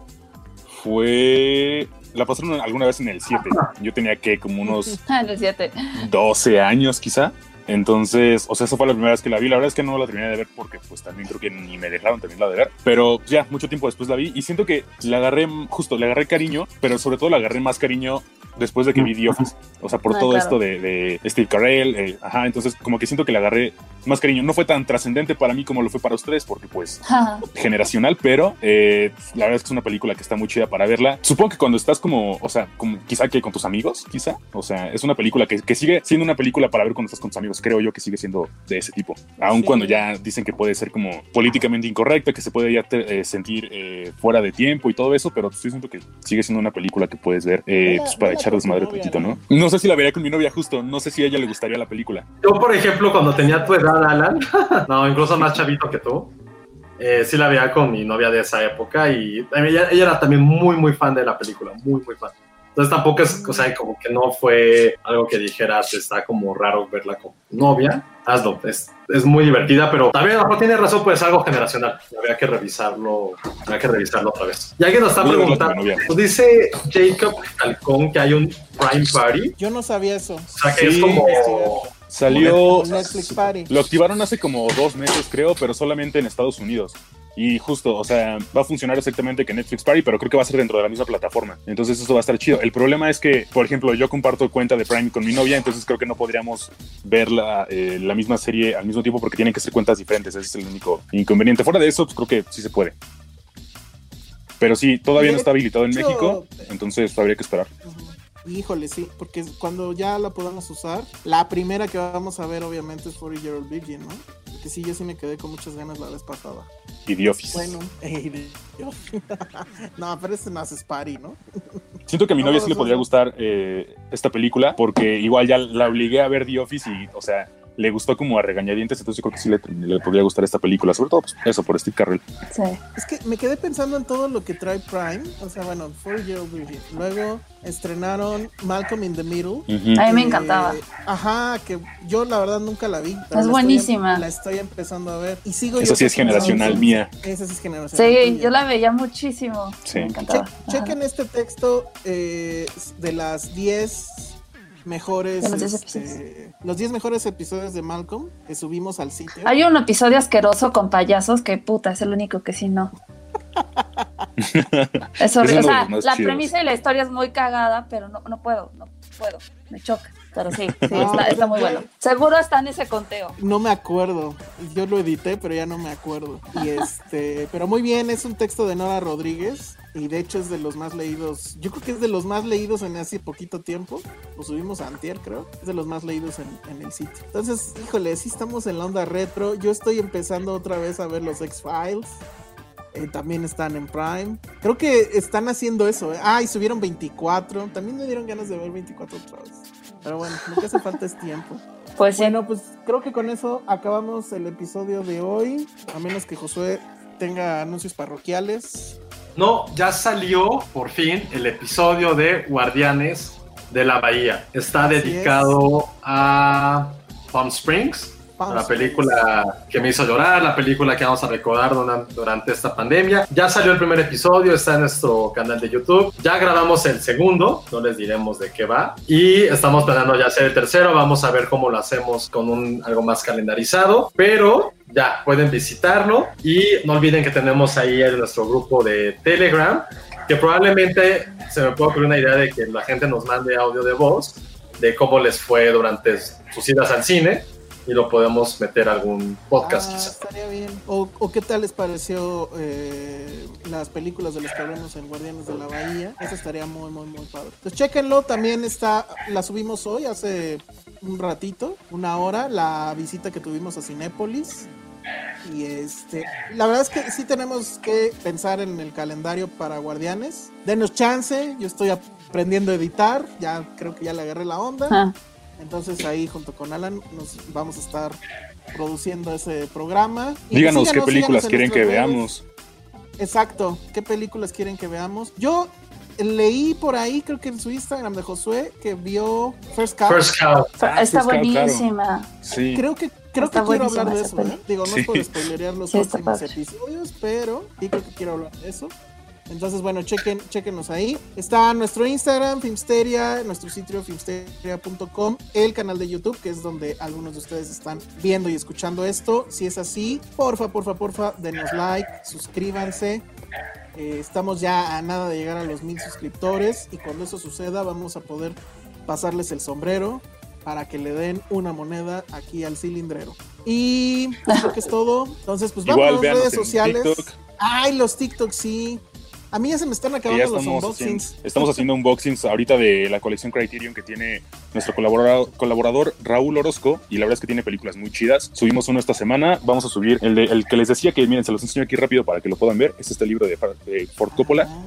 fue. La pasaron alguna vez en el 7. Yo tenía que como unos Ah, los siete. 12 años quizá. Entonces, o sea, esa fue la primera vez que la vi. La verdad es que no la terminé de ver porque pues también creo que ni me dejaron terminarla de ver. Pero ya, mucho tiempo después la vi y siento que le agarré, justo, le agarré cariño, pero sobre todo le agarré más cariño después de que vi The Office. O sea, por Ah, todo claro. esto de, de Steve Carell. eh, ajá, entonces como que siento que le agarré más cariño. No fue tan trascendente para mí como lo fue para ustedes porque pues generacional, pero eh, la verdad es que es una película que está muy chida para verla. Supongo que cuando estás como, o sea, como quizá que con tus amigos, quizá, o sea, es una película que, que sigue siendo una película para ver cuando estás con tus amigos, creo yo que sigue siendo de ese tipo, aun Sí. cuando ya dicen que puede ser como políticamente incorrecta, que se puede ya te- eh, sentir eh, fuera de tiempo y todo eso, pero sí siento que sigue siendo una película que puedes ver pues, para vela echar desmadre tantito, ¿no? ¿no? No sé si la vería con mi novia justo, no sé si a ella le gustaría la película. Yo, por ejemplo, cuando tenía tu edad, Alan, no, incluso más chavito que tú, eh, sí la veía con mi novia de esa época y ella, ella era también muy, muy fan de la película, muy, muy fan. Entonces tampoco es, o sea, como que no fue algo que dijeras, está como raro verla con tu novia. Hazlo, es, es muy divertida, pero también a lo mejor tiene razón, pues es algo generacional. Habría que revisarlo, habría que revisarlo otra vez. Y alguien nos está preguntando, pues dice Jacob Halcón que hay un Prime Party, Yo no sabía eso. o sea que es Sí. como... Salió... Netflix Party. Lo activaron hace como dos meses, creo, pero solamente en Estados Unidos. Y justo, o sea, va a funcionar exactamente que Netflix Party, pero creo que va a ser dentro de la misma plataforma. Entonces eso va a estar chido. El problema es que, por ejemplo, yo comparto cuenta de Prime con mi novia, entonces creo que no podríamos ver la, eh, la misma serie al mismo tiempo porque tienen que ser cuentas diferentes. Ese es el único inconveniente. Fuera de eso, pues creo que sí se puede. Pero sí, todavía no está habilitado en México, entonces habría que esperar. Híjole, sí, porque cuando ya la podamos usar, la primera que vamos a ver obviamente es 40 Year Old Virgin, ¿no? Porque sí, yo sí me quedé con muchas ganas la vez pasada. Y The Office. Bueno, ey, de- no, pero ese más es party, ¿no? Siento que a mi No, novia sí le podría gustar eh, esta película porque igual ya la obligué a ver The Office y, o sea, le gustó como a regañadientes, entonces yo creo que sí le, le podría gustar esta película, sobre todo pues, eso, por Steve Carrell. Sí. Es que me quedé pensando en todo lo que trae Prime, o sea, bueno, 40 Year Old Virgin. Luego estrenaron Malcolm in the Middle. A mí me Eh, encantaba. Ajá, que yo la verdad nunca la vi. pero Es la estoy- buenísima. la estoy empezando a ver. Y sigo Esa yo sí es generacional mía. Esa sí es generacional. Sí, tuya. yo la veía muchísimo. Sí. Me encantaba. Che- chequen este texto eh, de las 10 mejores. De los 10 este, episodios. los 10 mejores episodios de Malcolm que subimos al sitio. Hay un episodio asqueroso con payasos que puta, es el único que sí no. Es horrible. Es O sea, la chidos. premisa y la historia es muy cagada, pero no, no puedo, no puedo. Me choca. Pero sí, sí, No, está, está muy bueno. Seguro está en ese conteo. No me acuerdo. Yo lo edité, pero ya no me acuerdo. Y este, pero muy bien, es un texto de Nora Rodríguez. Y de hecho es de los más leídos. Yo creo que es de los más leídos en hace poquito tiempo. Lo subimos a Antier, creo. Es de los más leídos en, en el sitio. Entonces, híjole, sí estamos en la onda retro. Yo estoy empezando otra vez a ver los X-Files. Eh, también están en Prime. Creo que están haciendo eso. ¿eh? Ah, y subieron 24. También me dieron ganas de ver 24 otra vez. Pero bueno, lo que hace falta es tiempo. Pues sí. Bueno, pues creo que con eso acabamos el episodio de hoy. A menos que Josué tenga anuncios parroquiales. No, ya salió por fin el episodio de Guardianes de la Bahía. Está Así dedicado a Palm Springs, la película que me hizo llorar, la película que vamos a recordar durante esta pandemia. Ya salió el primer episodio, está en nuestro canal de YouTube. Ya grabamos el segundo, no les diremos de qué va. Y estamos planeando ya hacer el tercero. Vamos a ver cómo lo hacemos con un algo más calendarizado. Pero ya pueden visitarlo y no olviden que tenemos ahí en nuestro grupo de Telegram que probablemente se me puede ocurrir una idea de que la gente nos mande audio de voz de cómo les fue durante sus idas al cine y lo podemos meter a algún podcast Ah, quizá. estaría bien. O, o qué tal les pareció eh, las películas de las que hablamos en Guardianes de la Bahía? Eso estaría muy, muy, muy padre. Entonces, chéquenlo. También está, la subimos hoy, hace un ratito, una hora, la visita que tuvimos a Cinépolis. Y este, la verdad es que sí tenemos que pensar en el calendario para Guardianes. Denos chance, yo estoy aprendiendo a editar, ya creo que ya le agarré la onda. Ah, Entonces ahí junto con Alan nos vamos a estar produciendo ese programa. Y Díganos qué síganos, películas síganos en quieren que redes. veamos. Exacto, qué películas quieren que veamos. Yo leí por ahí, creo que en su Instagram de Josué, que vio First Cow. First Cow. Ah, está First Cow, claro. buenísima. Sí. Creo que creo Está que quiero hablar de eso. ¿eh? Digo, no Sí. es por spoilerear los Sí, próximos episodios, pero sí creo que quiero hablar de eso. Entonces, bueno, chequen, chequenos ahí. Está nuestro Instagram, Filmsteria, nuestro sitio filmsteria.com, el canal de YouTube, que es donde algunos de ustedes están viendo y escuchando esto. Si es así, porfa, porfa, porfa, denos like, suscríbanse. Eh, estamos ya a nada de llegar a los mil suscriptores y cuando eso suceda vamos a poder pasarles el sombrero para que le den una moneda aquí al cilindrero. Y pues, creo que es todo. Entonces, pues vamos a véanos redes sociales. TikTok. Ay, los TikTok, sí. A mí ya se me están acabando los unboxings. haciendo, estamos haciendo unboxings ahorita de la colección Criterion que tiene nuestro colaborador, colaborador Raúl Orozco y la verdad es que tiene películas muy chidas. Subimos uno esta semana, vamos a subir el, de- el que les decía que miren, se los enseño aquí rápido para que lo puedan ver. Es este libro de, de Ford Coppola. Ah,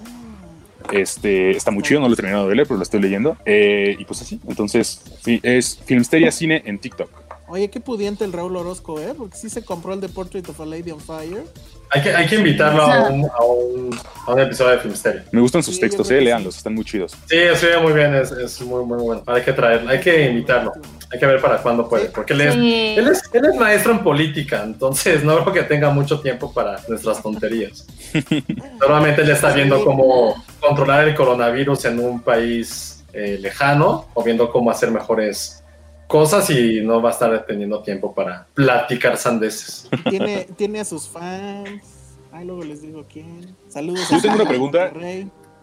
Este, está muy chido, no lo he terminado de leer, pero lo estoy leyendo. Eh, y pues así, entonces es Filmsteria Cine en TikTok. Oye, qué pudiente el Raúl Orozco, ¿eh? Porque sí se compró el de Portrait of a Lady on Fire. Hay que, hay que invitarlo a un, a, un, a un episodio de Filmsteria. Me gustan sus Sí, textos, eh, leanlos, sí. están muy chidos. Sí, se ve muy bien, es, es muy, muy bueno. Hay que traerlo, hay que invitarlo. Hay que ver para cuándo puede, porque él es, Sí. él, es, él es maestro en política, entonces no creo que tenga mucho tiempo para nuestras tonterías. Normalmente él está viendo cómo controlar el coronavirus en un país eh, lejano o viendo cómo hacer mejores cosas y no va a estar teniendo tiempo para platicar sandeces. Tiene, tiene a sus fans. Ay, luego les digo quién. Saludos Yo a tengo una pregunta.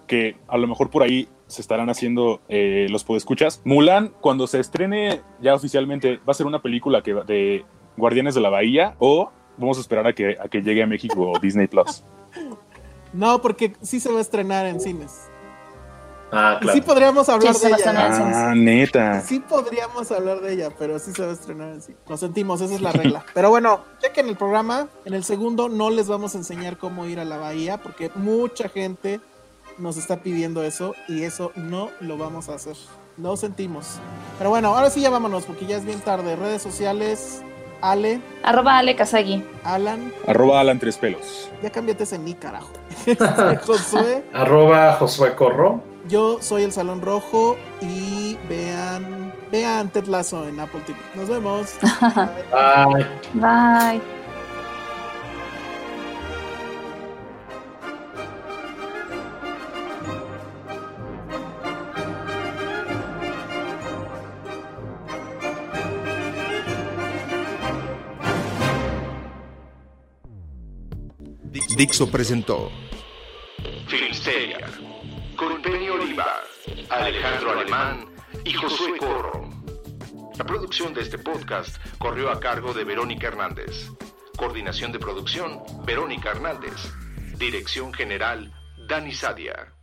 Que a lo mejor por ahí se estarán haciendo eh, los podescuchas. Mulan, cuando se estrene ya oficialmente, ¿va a ser una película que, de Guardianes de la Bahía o vamos a esperar a que, a que llegue a México Disney Plus? No, porque sí se va a estrenar en cines. Ah, Y sí claro. podríamos hablar Sí, de ella. Ah, neta. Sí podríamos hablar de ella, pero sí se va a estrenar en cine. Lo sentimos, esa es la regla. Pero bueno, chequen el programa. En el segundo no les vamos a enseñar cómo ir a la bahía, porque mucha gente nos está pidiendo eso y eso no lo vamos a hacer. Lo sentimos. Pero bueno, ahora sí ya vámonos, porque ya es bien tarde. Redes sociales, Ale, Arroba Ale Kazagi. Alan, Arroba Alan Tres Pelos. ya cambiaste ese ni carajo. Josué. Arroba Josué Corro. Yo soy el Salón Rojo y vean, vean Ted Lasso en Apple TV. Nos vemos. Bye. Bye. Dixo presentó Filmsteria, Alejandro Alemán y Josué Corro. La producción de este podcast corrió a cargo de Verónica Hernández. Coordinación de producción, Verónica Hernández. Dirección general, Dani Sadia.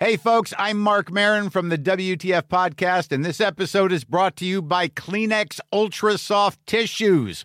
Hey, folks, I'm Mark Marin from the WTF Podcast, and this episode is brought to you by Kleenex Ultra Soft Tissues,